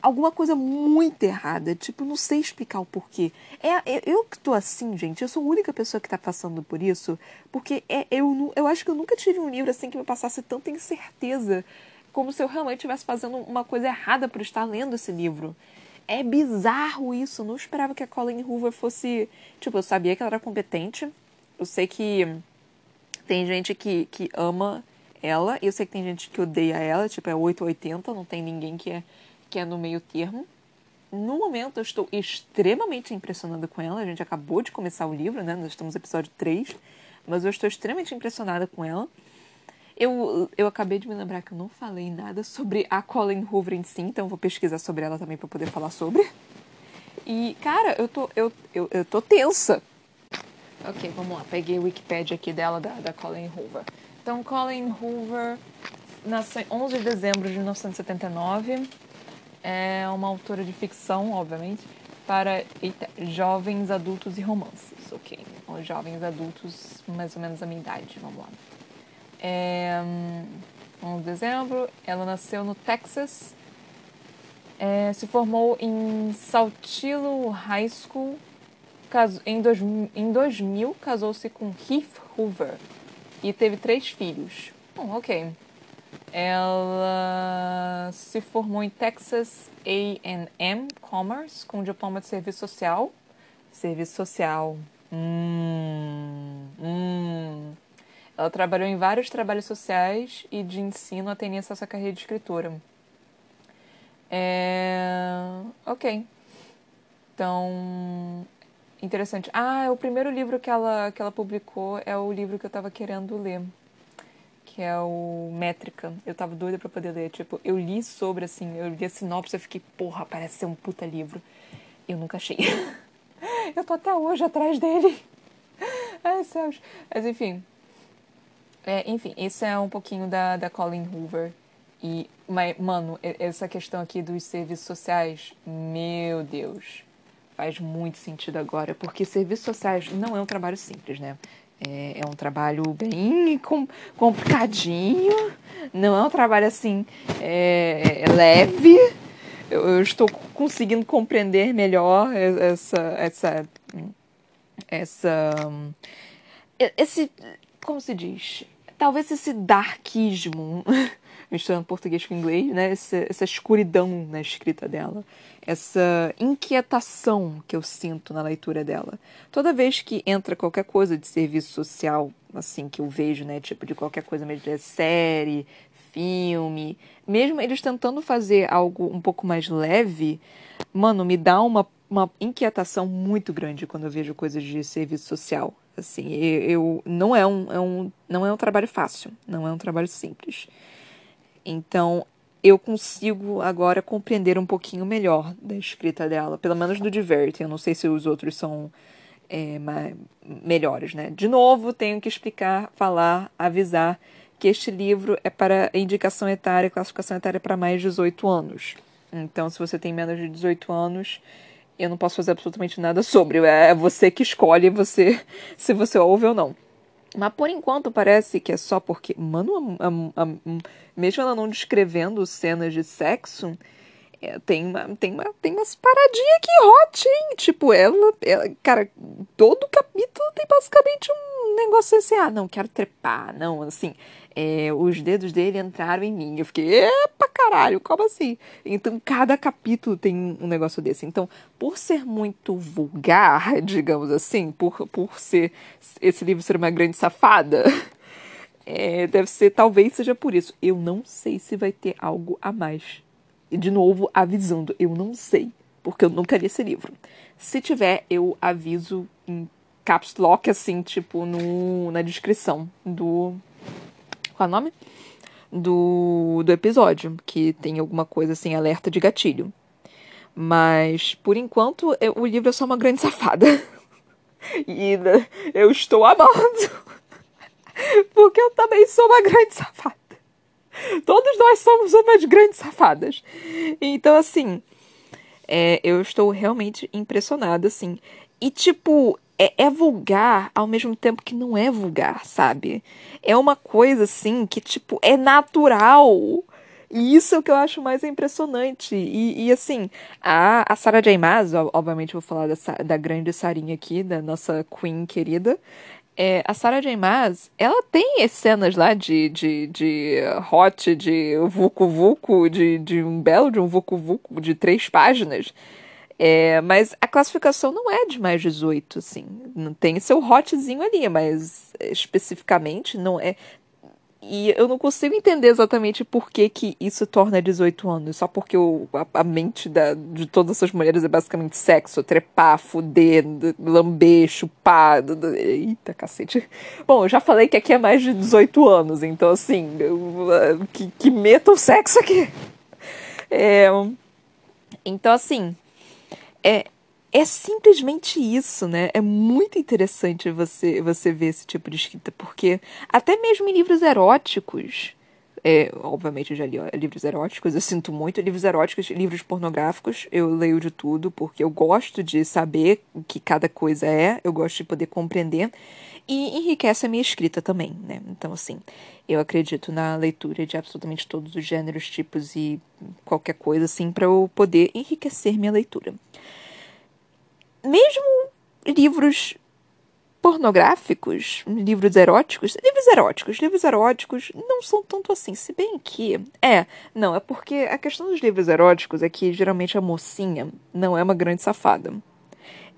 alguma coisa muito errada. Tipo, não sei explicar o porquê. É, é eu que tô assim, gente. Eu sou a única pessoa que tá passando por isso. Porque é, eu, eu acho que eu nunca tive um livro assim que me passasse tanta incerteza. Como se eu realmente estivesse fazendo uma coisa errada por estar lendo esse livro. É bizarro isso. Não esperava que a Colin Hoover fosse. Tipo, eu sabia que ela era competente. Eu sei que tem gente que, que ama ela. E eu sei que tem gente que odeia ela. Tipo, é 880. Não tem ninguém que é que é no meio termo. No momento eu estou extremamente impressionada com ela. A gente acabou de começar o livro, né? Nós estamos no episódio 3, mas eu estou extremamente impressionada com ela. Eu, eu acabei de me lembrar que eu não falei nada sobre a Colin Hoover em si, então vou pesquisar sobre ela também para poder falar sobre. E, cara, eu tô, eu, eu, eu tô tensa. Ok, vamos lá. Peguei o Wikipedia aqui dela, da, da Colin Hoover. Então, Colin Hoover nasceu em 11 de dezembro de 1979. É uma autora de ficção, obviamente, para eita, jovens adultos e romances. Ok, jovens adultos, mais ou menos a minha idade. Vamos lá. É, 11 de dezembro, ela nasceu no Texas. É, se formou em Saltillo High School. em, dois, em 2000, casou-se com Heath Hoover e teve três filhos. Bom, ok. Ela se formou em Texas A&M Commerce com diploma de serviço social. Serviço social. Hum, hum. Ela trabalhou em vários trabalhos sociais e de ensino até iniciar sua carreira de escritora. É... Ok. Então, interessante. Ah, o primeiro livro que ela, que ela publicou é o livro que eu estava querendo ler, que é o Métrica. Eu tava doida para poder ler. Tipo, eu li sobre, assim, eu li a sinopse e fiquei, porra, parece ser um puta livro. Eu nunca achei. eu tô até hoje atrás dele. Ai, céus. Mas enfim, é, enfim, esse é um pouquinho da, da Colin Hoover. E, mas, mano, essa questão aqui dos serviços sociais, meu Deus, faz muito sentido agora, porque serviços sociais não é um trabalho simples, né? É, é um trabalho bem com, complicadinho, não é um trabalho assim é, é leve. Eu, eu, estou conseguindo compreender melhor essa, essa, essa, esse, como se diz? Talvez esse darkismo, misturando português com inglês, né? Essa, essa escuridão na escrita dela, essa inquietação que eu sinto na leitura dela. Toda vez que entra qualquer coisa de serviço social, assim, que eu vejo, né? Tipo, de qualquer coisa mesmo de série, filme, mesmo eles tentando fazer algo um pouco mais leve, mano, me dá uma, uma inquietação muito grande quando eu vejo coisas de serviço social. Assim, eu, eu, não é um, é um não é um trabalho fácil, não é um trabalho simples. Então, eu consigo agora compreender um pouquinho melhor da escrita dela, pelo menos do Diverte. Eu não sei se os outros são é, mais, melhores, né? De novo, tenho que explicar, falar, avisar que este livro é para indicação etária, classificação etária para mais de 18 anos. Então, se você tem menos de 18 anos, eu não posso fazer absolutamente nada sobre. É você que escolhe você se você ouve ou não. Mas por enquanto parece que é só porque, mano, a, a, a, mesmo ela não descrevendo cenas de sexo, é, tem, uma, tem, uma, tem umas paradinhas aqui hot, hein? Tipo, ela, ela, cara, todo capítulo tem basicamente um negócio assim, ah, não, quero trepar, não, assim, é, os dedos dele entraram em mim. Eu fiquei, epa caralho, como assim? Então, cada capítulo tem um negócio desse. Então, por ser muito vulgar, digamos assim, por, por ser esse livro ser uma grande safada, é, deve ser, talvez seja por isso. Eu não sei se vai ter algo a mais. E, de novo, avisando, eu não sei, porque eu nunca li esse livro. Se tiver, eu aviso em caps lock, assim, tipo, no, na descrição do qual é o nome? Do, do episódio, que tem alguma coisa assim, alerta de gatilho. Mas, por enquanto, eu, o livro é só uma grande safada. e eu estou amando. Porque eu também sou uma grande safada. Todos nós somos umas grandes safadas. Então, assim, é, eu estou realmente impressionada, assim. E, tipo, é, é, vulgar ao mesmo tempo que não é vulgar, sabe? É uma coisa assim que, tipo, é natural. E isso é o que eu acho mais impressionante. E, e assim, a, a Sarah J. Maas, obviamente vou falar da, da grande Sarinha aqui, da nossa Queen querida. É, a Sarah J. Maas, ela tem cenas lá de, de, de hot, de vucu vucu, de, de um belo de um vucu vucu de três páginas é, mas a classificação não é de mais 18, assim. Não tem seu hotzinho ali, mas especificamente não é. e eu não consigo entender exatamente por que, que isso torna 18 anos. Só porque o, a, a, mente da, de todas essas mulheres é basicamente sexo, trepar, fuder, lamber, chupar. Eita, cacete. Bom, eu já falei que aqui é mais de 18 anos, então assim, que, que metam sexo aqui. É, então, assim, é, é simplesmente isso, né? É muito interessante você, você ver esse tipo de escrita, porque até mesmo em livros eróticos, é, obviamente eu já li livros eróticos, eu sinto muito livros eróticos, livros pornográficos, eu leio de tudo, porque eu gosto de saber o que cada coisa é, eu gosto de poder compreender, e enriquece a minha escrita também, né? Então, assim, eu acredito na leitura de absolutamente todos os gêneros, tipos e qualquer coisa, assim, para eu poder enriquecer minha leitura mesmo livros pornográficos, livros eróticos, livros eróticos, livros eróticos não são tanto assim, se bem que é, não, é porque a questão dos livros eróticos é que geralmente a mocinha não é uma grande safada.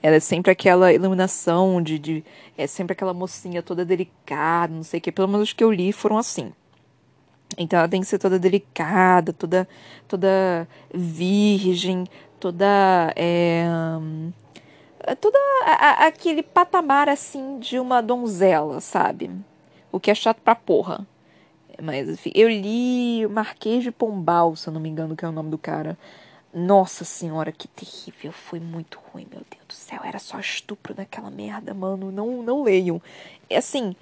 Ela é sempre aquela iluminação de, de é sempre aquela mocinha toda delicada, não sei o que, pelo menos os que eu li foram assim. Então ela tem que ser toda delicada, toda toda virgem, toda é, é todo aquele patamar assim de uma donzela, sabe? O que é chato pra porra. Mas enfim, eu li Marquês de Pombal, se eu não me engano, que é o nome do cara. Nossa senhora, que terrível. Foi muito ruim, meu Deus do céu. Era só estupro naquela merda, mano. Não, não leiam. É assim,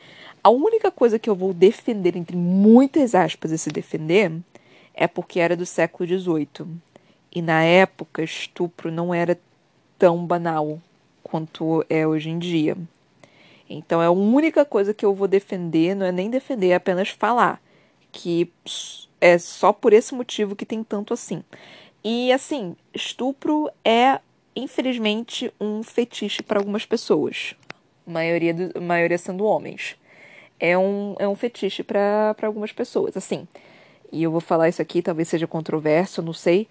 a única coisa que eu vou defender, entre muitas aspas, esse defender, é porque era do século XVIII. E na época, estupro não era tão banal quanto é hoje em dia. Então é a única coisa que eu vou defender, não é nem defender, é apenas falar que é só por esse motivo que tem tanto assim. E assim, estupro é infelizmente um fetiche para algumas pessoas, maioria do, maioria sendo homens. É um, é um fetiche para algumas pessoas, assim. E eu vou falar isso aqui, talvez seja controverso, não sei.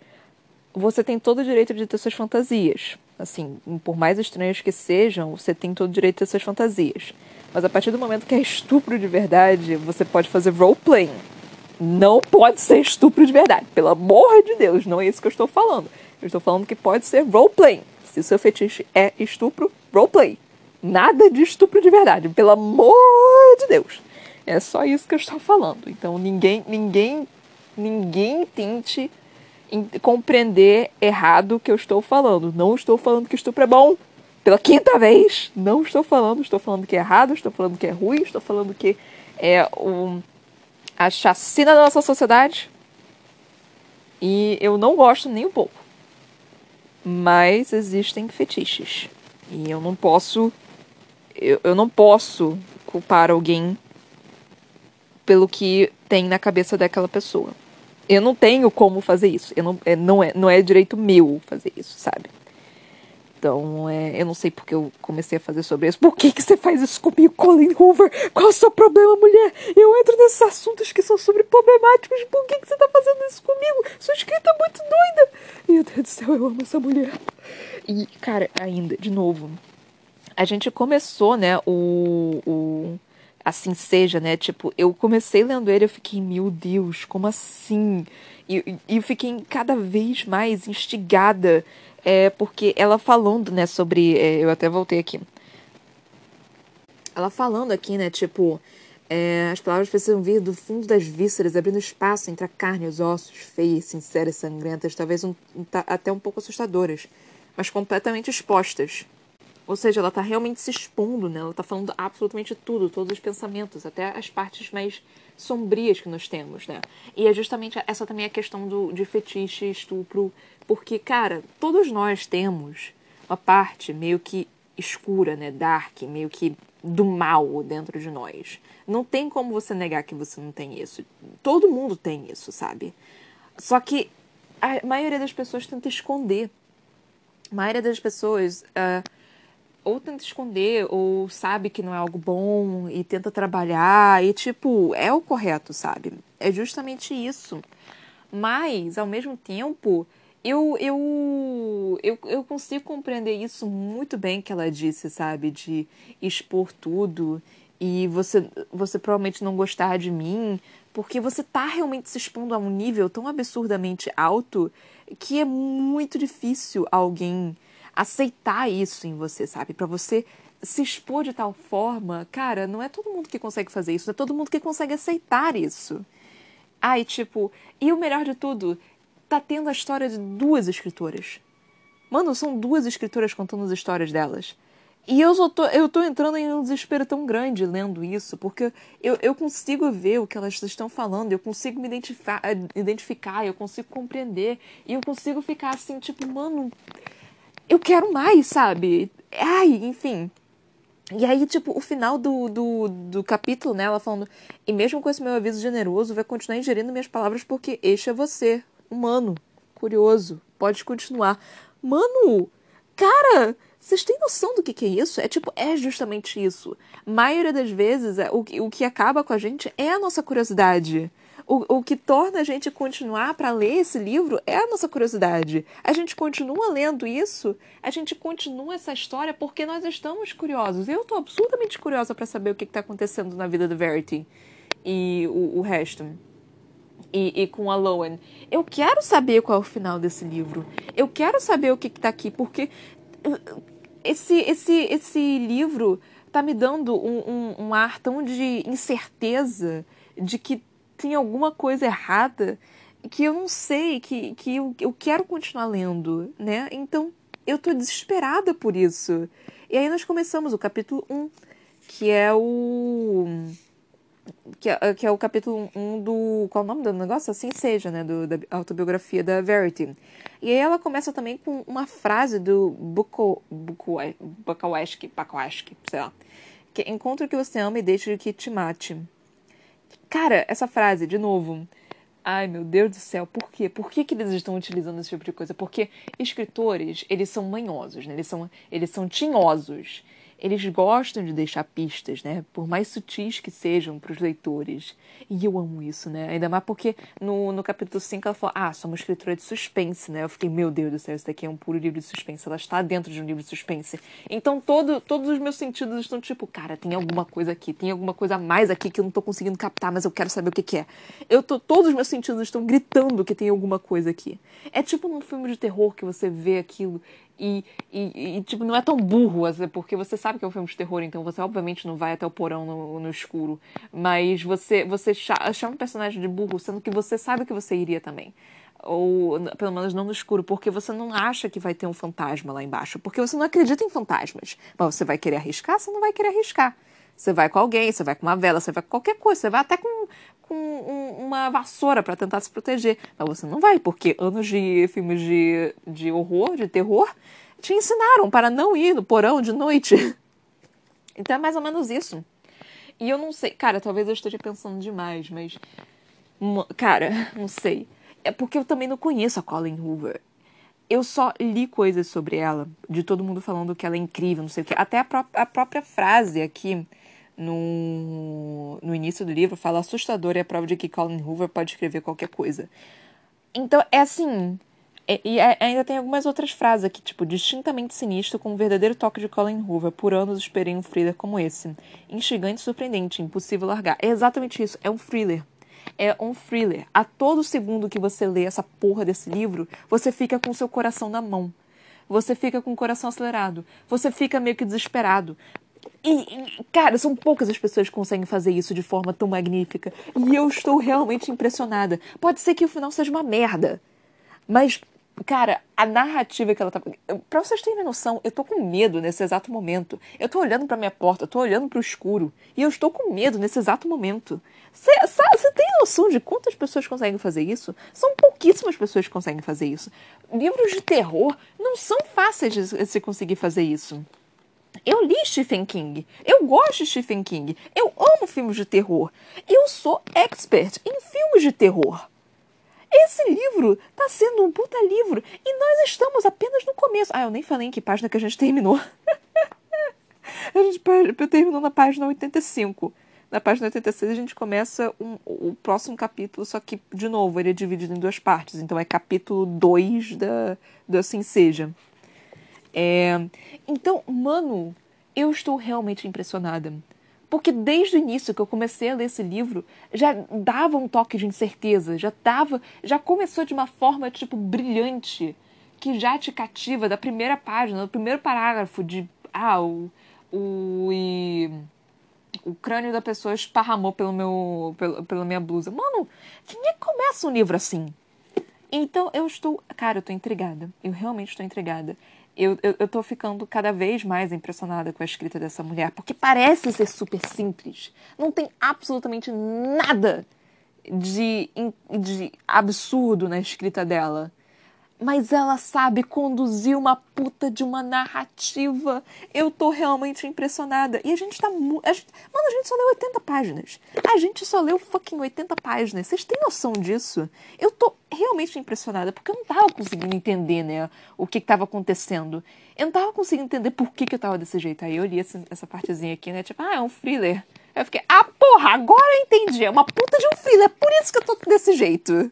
Você tem todo o direito de ter suas fantasias. Assim, por mais estranhas que sejam, você tem todo o direito de ter suas fantasias. Mas a partir do momento que é estupro de verdade, você pode fazer roleplaying. Não pode ser estupro de verdade. Pelo amor de Deus, não é isso que eu estou falando. Eu estou falando que pode ser roleplaying. Se o seu fetiche é estupro, roleplay. Nada de estupro de verdade. Pelo amor de Deus. É só isso que eu estou falando. Então ninguém, ninguém, ninguém tente compreender errado o que eu estou falando. Não estou falando que estupro é bom. Pela quinta vez, não estou falando. Estou falando que é errado, estou falando que é ruim, estou falando que é um, a chacina da nossa sociedade. E eu não gosto nem um pouco. Mas existem fetiches. E eu não posso. Eu, eu não posso culpar alguém pelo que tem na cabeça daquela pessoa eu não tenho como fazer isso. Eu não, é, não, é, não é direito meu fazer isso, sabe? Então, é, eu não sei porque eu comecei a fazer sobre isso. Por que, que você faz isso comigo, Colin Hoover? Qual é o seu problema, mulher? Eu entro nesses assuntos que são sobre problemáticos. Por que, que você tá fazendo isso comigo? Sua escrita é muito doida. Meu Deus do céu, eu amo essa mulher. E, cara, ainda, de novo, a gente começou, né, o, o assim seja, né? Tipo, eu comecei lendo ele, eu fiquei, meu Deus, como assim? E, e eu fiquei cada vez mais instigada, é, porque ela falando, né, sobre. É, eu até voltei aqui. Ela falando aqui, né, tipo. É, as palavras precisam vir do fundo das vísceras, abrindo espaço entre a carne e os ossos, feias, sinceras, sangrentas, talvez um, um, até um pouco assustadoras, mas completamente expostas. Ou seja, ela está realmente se expondo, né? Ela está falando absolutamente tudo, todos os pensamentos, até as partes mais sombrias que nós temos, né? E é justamente essa também a questão do, de fetiche, estupro, porque, cara, todos nós temos uma parte meio que escura, né? Dark, meio que do mal dentro de nós. Não tem como você negar que você não tem isso. Todo mundo tem isso, sabe? Só que a maioria das pessoas tenta esconder. A maioria das pessoas. Uh, ou tenta esconder, ou sabe que não é algo bom e tenta trabalhar, e tipo, é o correto, sabe? É justamente isso. Mas, ao mesmo tempo, eu, eu, eu, eu consigo compreender isso muito bem que ela disse, sabe? De expor tudo e você, você provavelmente não gostar de mim, porque você tá realmente se expondo a um nível tão absurdamente alto que é muito difícil alguém aceitar isso em você, sabe? Para você se expor de tal forma, cara, não é todo mundo que consegue fazer isso, não é todo mundo que consegue aceitar isso. Ai, tipo, e o melhor de tudo, tá tendo a história de duas escritoras. Mano, são duas escritoras contando as histórias delas. E eu, só tô, eu tô entrando em um desespero tão grande lendo isso, porque eu, eu consigo ver o que elas estão falando, eu consigo me identificar, identificar, eu consigo compreender, e eu consigo ficar assim, tipo, mano, eu quero mais, sabe? Ai, enfim. E aí, tipo, o final do, do, do capítulo, né, ela falando, e mesmo com esse meu aviso generoso, vai continuar ingerindo minhas palavras porque este é você, humano, curioso, pode continuar. Mano, cara, vocês têm noção do que, que é isso? É tipo, é justamente isso. A maioria das vezes, é, o, o que acaba com a gente é a nossa curiosidade. O, o que torna a gente continuar para ler esse livro é a nossa curiosidade. A gente continua lendo isso, a gente continua essa história porque nós estamos curiosos. Eu estou absurdamente curiosa para saber o que está acontecendo na vida do Verity e o, o resto. E, e, com a Lowen. Eu quero saber qual é o final desse livro. Eu quero saber o que está aqui, porque esse, esse, esse livro tá me dando um, um, um, ar tão de incerteza de que tem alguma coisa errada que eu não sei, que, que eu, eu quero continuar lendo, né? Então eu tô desesperada por isso. E aí nós começamos o capítulo 1, que é o que é, que é o capítulo 1 do. Qual é o nome do negócio? Assim seja, né? Do, da autobiografia da Verity. E aí ela começa também com uma frase do Buko, Buko, Bukowski, Bukowski, sei lá. Que encontre o que você ama e deixe que te mate. Cara, essa frase, de novo. Ai, meu Deus do céu, por quê? Por que, que eles estão utilizando esse tipo de coisa? Porque escritores, eles são manhosos, né? Eles são, eles são tinhosos eles gostam de deixar pistas, né? Por mais sutis que sejam para os leitores. E eu amo isso, né? Ainda mais porque no, no capítulo 5 ela falou: Ah, sou uma escritora de suspense, né? Eu fiquei, meu Deus do céu, isso daqui é um puro livro de suspense. Ela está dentro de um livro de suspense. Então todo, todos os meus sentidos estão tipo, cara, tem alguma coisa aqui, tem alguma coisa a mais aqui que eu não estou conseguindo captar, mas eu quero saber o que, que é. Eu tô, todos os meus sentidos estão gritando que tem alguma coisa aqui. É tipo num filme de terror que você vê aquilo e, e, e, tipo, não é tão burro, porque você sabe que é um filme de terror, então você obviamente não vai até o porão no, no escuro. Mas você, você chama o personagem de burro, sendo que você sabe que você iria também. Ou pelo menos não no escuro, porque você não acha que vai ter um fantasma lá embaixo. Porque você não acredita em fantasmas. Mas você vai querer arriscar, você não vai querer arriscar. Você vai com alguém, você vai com uma vela, você vai com qualquer coisa, você vai até com, com um, uma vassoura para tentar se proteger. Mas você não vai, porque anos de filmes de, de horror, de terror, te ensinaram para não ir no porão de noite. Então é mais ou menos isso. E eu não sei, cara, talvez eu esteja pensando demais, mas. Cara, não sei. É porque eu também não conheço a Colin Hoover. Eu só li coisas sobre ela, de todo mundo falando que ela é incrível, não sei o quê. Até a, pró a própria frase aqui no, no início do livro fala assustador é a prova de que Colin Hoover pode escrever qualquer coisa. Então, é assim. É, e é, ainda tem algumas outras frases aqui, tipo, distintamente sinistro, com um verdadeiro toque de Colin Hoover. Por anos esperei um thriller como esse. Instigante e surpreendente, impossível largar. É exatamente isso, é um thriller. É um thriller. A todo segundo que você lê essa porra desse livro, você fica com seu coração na mão. Você fica com o coração acelerado. Você fica meio que desesperado. E, cara, são poucas as pessoas que conseguem fazer isso de forma tão magnífica. E eu estou realmente impressionada. Pode ser que o final seja uma merda. Mas, cara, a narrativa que ela tá. Pra vocês terem noção, eu tô com medo nesse exato momento. Eu tô olhando pra minha porta, eu tô olhando pro escuro. E eu estou com medo nesse exato momento. Você tem noção de quantas pessoas conseguem fazer isso? São pouquíssimas pessoas que conseguem fazer isso. Livros de terror não são fáceis de se conseguir fazer isso. Eu li Stephen King. Eu gosto de Stephen King. Eu amo filmes de terror. Eu sou expert em filmes de terror. Esse livro tá sendo um puta livro e nós estamos apenas no começo. Ah, eu nem falei em que página que a gente terminou. a gente terminou na página 85. Na página 86 a gente começa um, o próximo capítulo, só que, de novo, ele é dividido em duas partes. Então é capítulo 2 da, do Assim Seja. É... Então, mano, eu estou realmente impressionada. Porque desde o início que eu comecei a ler esse livro, já dava um toque de incerteza, já dava, já começou de uma forma tipo brilhante, que já te cativa da primeira página, do primeiro parágrafo de ah, o, o e o crânio da pessoa esparramou pelo meu, pelo, pela minha blusa. Mano, quem é começa um livro assim? Então eu estou, cara, eu tô intrigada. Eu realmente estou intrigada eu, eu, eu tô ficando cada vez mais impressionada com a escrita dessa mulher, porque parece ser super simples. Não tem absolutamente nada de, de absurdo na escrita dela mas ela sabe conduzir uma puta de uma narrativa. Eu tô realmente impressionada. E a gente tá. A gente, mano, a gente só leu 80 páginas. A gente só leu fucking 80 páginas. Vocês têm noção disso? Eu tô realmente impressionada, porque eu não tava conseguindo entender, né, o que, que tava acontecendo. Eu não tava conseguindo entender por que, que eu tava desse jeito. Aí eu li essa, essa partezinha aqui, né, tipo, ah, é um thriller. Aí eu fiquei, ah, porra, agora eu entendi. É uma puta de um thriller. É por isso que eu tô desse jeito.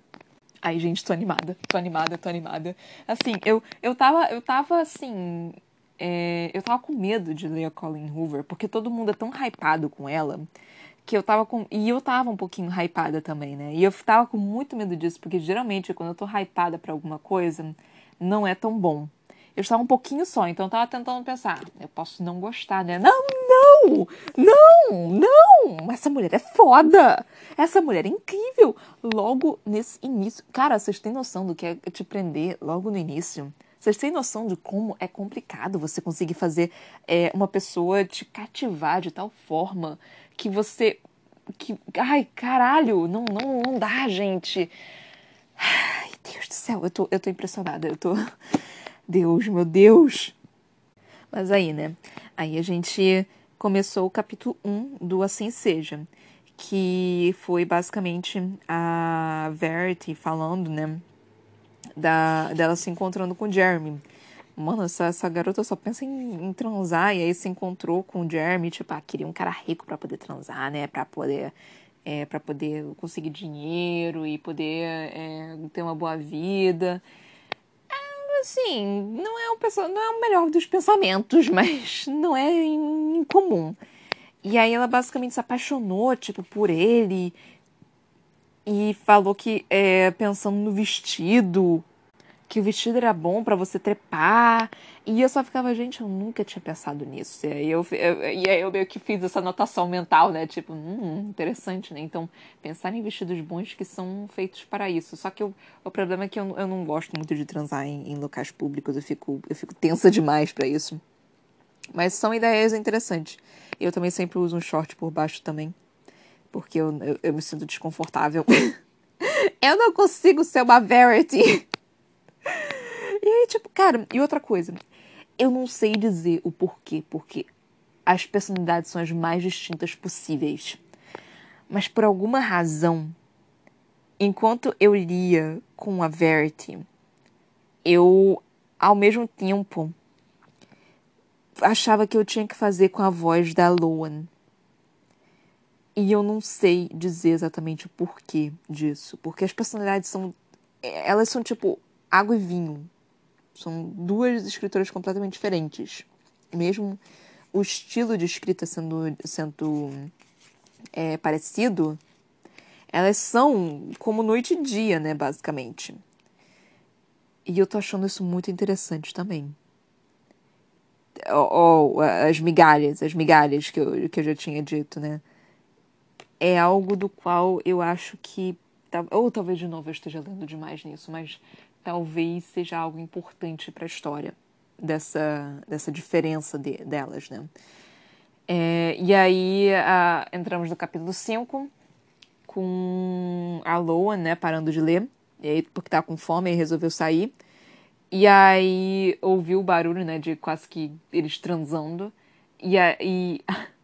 Ai, gente, tô animada, tô animada, tô animada. Assim, eu, eu tava, eu tava assim. É, eu tava com medo de ler a Colin Hoover, porque todo mundo é tão hypado com ela que eu tava com. E eu tava um pouquinho hypada também, né? E eu tava com muito medo disso, porque geralmente quando eu tô hypada pra alguma coisa, não é tão bom. Eu estava um pouquinho só, então eu tava tentando pensar, eu posso não gostar, né? Não, não! Não! Não! Essa mulher é foda! Essa mulher é incrível! Logo nesse início. Cara, vocês têm noção do que é te prender logo no início? Vocês têm noção de como é complicado você conseguir fazer é, uma pessoa te cativar de tal forma que você. que Ai, caralho! Não, não, não dá, gente! Ai, Deus do céu, eu tô, eu tô impressionada, eu tô. Deus, meu Deus! Mas aí, né? Aí a gente começou o capítulo 1 do Assim Seja, que foi basicamente a Verity falando, né? Da, dela se encontrando com o Jeremy. Mano, essa, essa garota só pensa em, em, transar e aí se encontrou com o Jeremy, tipo, ah, queria um cara rico para poder transar, né? Pra poder é, para poder conseguir dinheiro e poder é, ter uma boa vida assim, não é, o, não é o melhor dos pensamentos, mas não é incomum. E aí ela basicamente se apaixonou, tipo, por ele e falou que, é, pensando no vestido, que o vestido era bom para você trepar. E eu só ficava, gente, eu nunca tinha pensado nisso. E aí eu, eu, e aí eu meio que fiz essa anotação mental, né? Tipo, hum, interessante, né? Então, pensar em vestidos bons que são feitos para isso. Só que eu, o problema é que eu, eu não gosto muito de transar em, em locais públicos. Eu fico, eu fico tensa demais para isso. Mas são ideias interessantes. Eu também sempre uso um short por baixo também. Porque eu, eu, eu me sinto desconfortável. eu não consigo ser uma Verity. E aí, tipo, cara, e outra coisa, eu não sei dizer o porquê, porque as personalidades são as mais distintas possíveis. Mas por alguma razão, enquanto eu lia com a Verity, eu, ao mesmo tempo, achava que eu tinha que fazer com a voz da Loan. E eu não sei dizer exatamente o porquê disso. Porque as personalidades são. Elas são tipo água e vinho. São duas escritoras completamente diferentes. Mesmo o estilo de escrita sendo, sendo é, parecido, elas são como noite e dia, né, basicamente. E eu tô achando isso muito interessante também. Ou, oh, as migalhas, as migalhas que eu, que eu já tinha dito, né? É algo do qual eu acho que. Ou talvez de novo eu esteja lendo demais nisso, mas talvez seja algo importante para a história dessa, dessa diferença de, delas, né? É, e aí a, entramos no capítulo 5 com a Loa, né, parando de ler, aí, porque tá com fome e resolveu sair. E aí ouviu o barulho, né, de quase que eles transando. E aí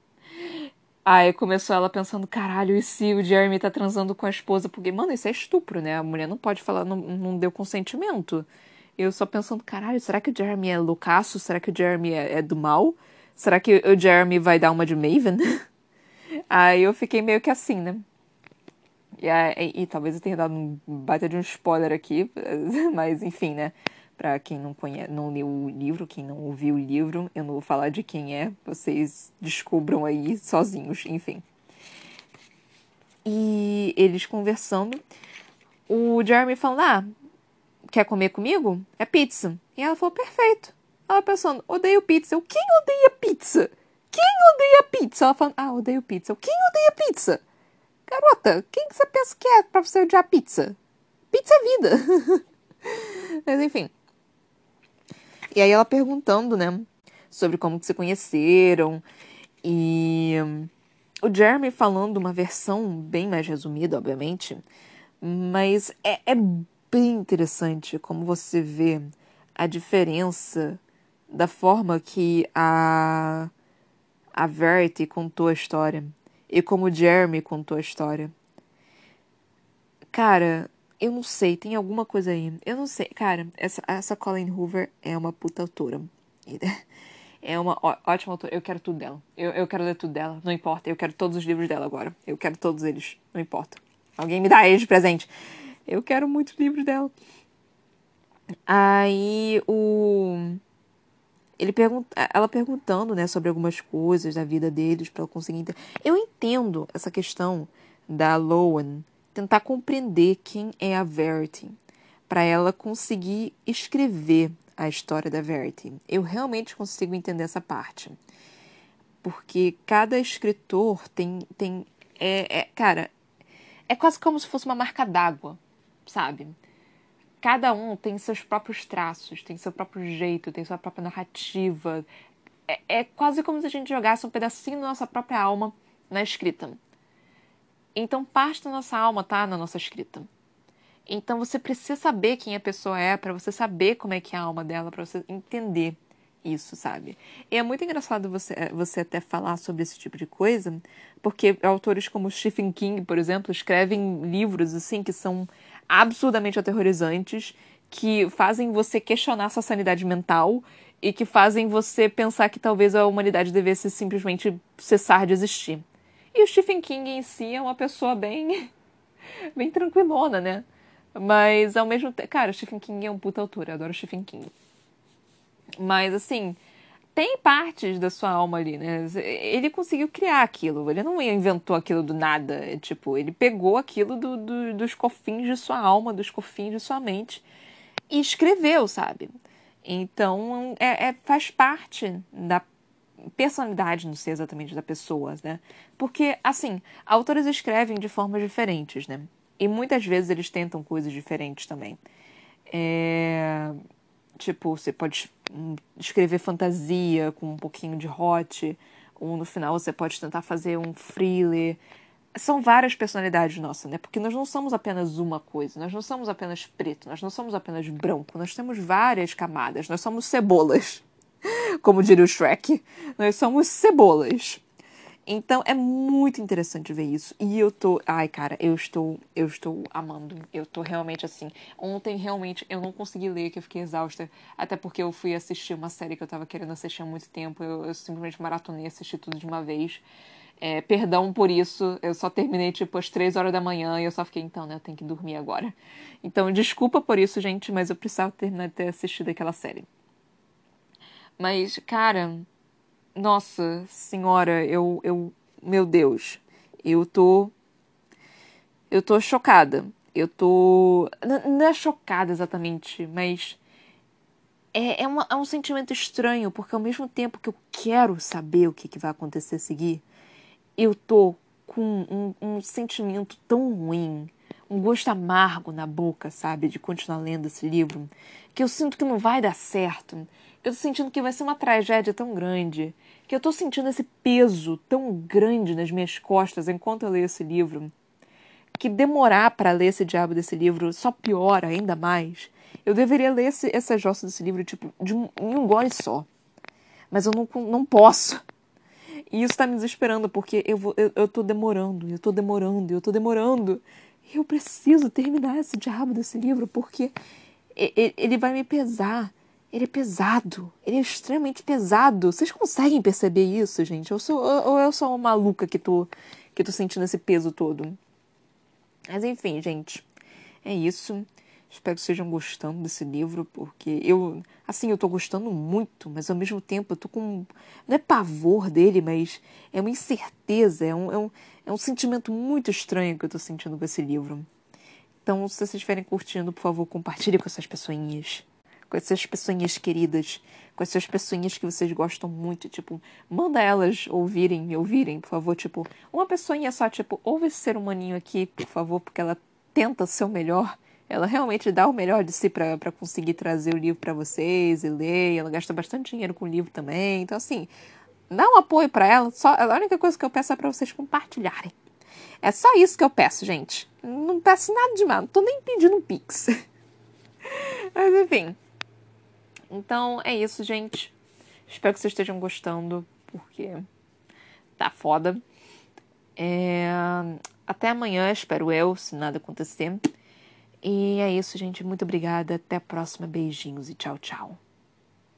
Aí começou ela pensando, caralho, e se o Jeremy tá transando com a esposa? Porque, mano, isso é estupro, né? A mulher não pode falar, não, não deu consentimento. Eu só pensando, caralho, será que o Jeremy é loucaço? Será que o Jeremy é, é do mal? Será que o Jeremy vai dar uma de Maven? aí eu fiquei meio que assim, né? E, e, e, talvez eu tenha dado um baita de um spoiler aqui, mas enfim, né? Para quem não conhece, não leu o livro, quem não ouviu o livro, eu não vou falar de quem é, vocês descubram aí sozinhos, enfim. E eles conversando, o Jeremy falando: Ah, quer comer comigo? É pizza. E ela falou: Perfeito. Ela pensando: Odeio pizza. Eu, quem odeia pizza? Quem odeia pizza? Ela falando: Ah, odeio pizza. Eu, quem odeia pizza? Garota, quem que você pensa que é pra você odiar pizza? Pizza é vida. Mas enfim. E aí ela perguntando, né, sobre como que se conheceram e o Jeremy falando uma versão bem mais resumida, obviamente, mas é, é bem interessante como você vê a diferença da forma que a a Verity contou a história e como o Jeremy contou a história. Cara, eu não sei, tem alguma coisa aí. Eu não sei. Cara, essa, essa Colleen Hoover é uma puta autora. É uma ó, ótima autora. Eu quero tudo dela. Eu, eu quero ler tudo dela. Não importa. Eu quero todos os livros dela agora. Eu quero todos eles. Não importa. Alguém me dá eles de presente. Eu quero muitos livros dela. Aí o. Ele pergunta, ela perguntando, né, sobre algumas coisas da vida deles para eu conseguir entender. Eu entendo essa questão da Loan tentar compreender quem é a Verity, para ela conseguir escrever a história da Verity. Eu realmente consigo entender essa parte. Porque cada escritor tem. tem é, é cara, é quase como se fosse uma marca d'água, sabe? Cada um tem seus próprios traços, tem seu próprio jeito, tem sua própria narrativa. É, é quase como se a gente jogasse um pedacinho da nossa própria alma na escrita. Então, parte da nossa alma está na nossa escrita. Então, você precisa saber quem a pessoa é para você saber como é que é a alma dela, para você entender isso, sabe? E é muito engraçado você, você até falar sobre esse tipo de coisa, porque autores como Stephen King, por exemplo, escrevem livros assim que são absurdamente aterrorizantes, que fazem você questionar sua sanidade mental e que fazem você pensar que talvez a humanidade devesse simplesmente cessar de existir. E o Stephen King em si é uma pessoa bem. bem tranquilona, né? Mas ao mesmo tempo. Cara, o Stephen King é um puta autor, eu adoro o Stephen King. Mas assim, tem partes da sua alma ali, né? Ele conseguiu criar aquilo, ele não inventou aquilo do nada. É, tipo, ele pegou aquilo do, do, dos cofins de sua alma, dos cofins de sua mente e escreveu, sabe? Então, é, é faz parte da personalidade, não sei exatamente da pessoa, né? Porque, assim, autores escrevem de formas diferentes, né? E muitas vezes eles tentam coisas diferentes também. É... Tipo, você pode escrever fantasia com um pouquinho de hot, ou no final você pode tentar fazer um thriller. São várias personalidades nossas, né? Porque nós não somos apenas uma coisa, nós não somos apenas preto, nós não somos apenas branco, nós temos várias camadas, nós somos cebolas como diria o Shrek. Nós somos cebolas. Então é muito interessante ver isso. E eu tô, ai cara, eu estou, eu estou amando. Eu tô realmente assim. Ontem realmente eu não consegui ler, que eu fiquei exausta, até porque eu fui assistir uma série que eu tava querendo assistir há muito tempo. Eu, eu simplesmente maratonei assisti tudo de uma vez. É, perdão por isso, eu só terminei tipo às três horas da manhã e eu só fiquei, então, né, eu tenho que dormir agora. Então, desculpa por isso, gente, mas eu precisava terminar de ter assistido aquela série. Mas, cara, nossa senhora, eu, eu, meu Deus, eu tô, eu tô chocada. Eu tô, não é chocada exatamente, mas é, é, uma, é um sentimento estranho, porque ao mesmo tempo que eu quero saber o que, que vai acontecer a seguir, eu tô com um, um sentimento tão ruim, um gosto amargo na boca, sabe, de continuar lendo esse livro, que eu sinto que não vai dar certo eu tô sentindo que vai ser uma tragédia tão grande, que eu tô sentindo esse peso tão grande nas minhas costas enquanto eu leio esse livro, que demorar para ler esse diabo desse livro só piora ainda mais. Eu deveria ler esse, essa jossa desse livro, tipo, de um, um gole só. Mas eu não, não posso. E isso tá me desesperando, porque eu, vou, eu, eu tô demorando, eu tô demorando, eu tô demorando. E eu preciso terminar esse diabo desse livro, porque ele vai me pesar. Ele é pesado. Ele é extremamente pesado. Vocês conseguem perceber isso, gente? Ou, sou, ou eu sou uma maluca que tô, que tô sentindo esse peso todo? Mas enfim, gente. É isso. Espero que estejam gostando desse livro, porque eu, assim, eu tô gostando muito, mas ao mesmo tempo eu tô com. Não é pavor dele, mas é uma incerteza, é um, é um, é um sentimento muito estranho que eu tô sentindo com esse livro. Então, se vocês estiverem curtindo, por favor, compartilhe com essas pessoinhas. Com essas pessoinhas queridas. Com essas pessoinhas que vocês gostam muito. Tipo, manda elas ouvirem, me ouvirem, por favor. Tipo, uma pessoinha só, tipo, ouve esse ser humaninho aqui, por favor, porque ela tenta ser o melhor ela realmente dá o melhor de si para conseguir trazer o livro para vocês e ler. Ela gasta bastante dinheiro com o livro também. Então, assim, dá um apoio para ela. Só, a única coisa que eu peço é para vocês compartilharem. É só isso que eu peço, gente. Não peço nada demais. Não tô nem pedindo um pix. Mas, enfim. Então, é isso, gente. Espero que vocês estejam gostando, porque tá foda. É... Até amanhã, espero eu, se nada acontecer. E é isso, gente. Muito obrigada. Até a próxima. Beijinhos e tchau, tchau.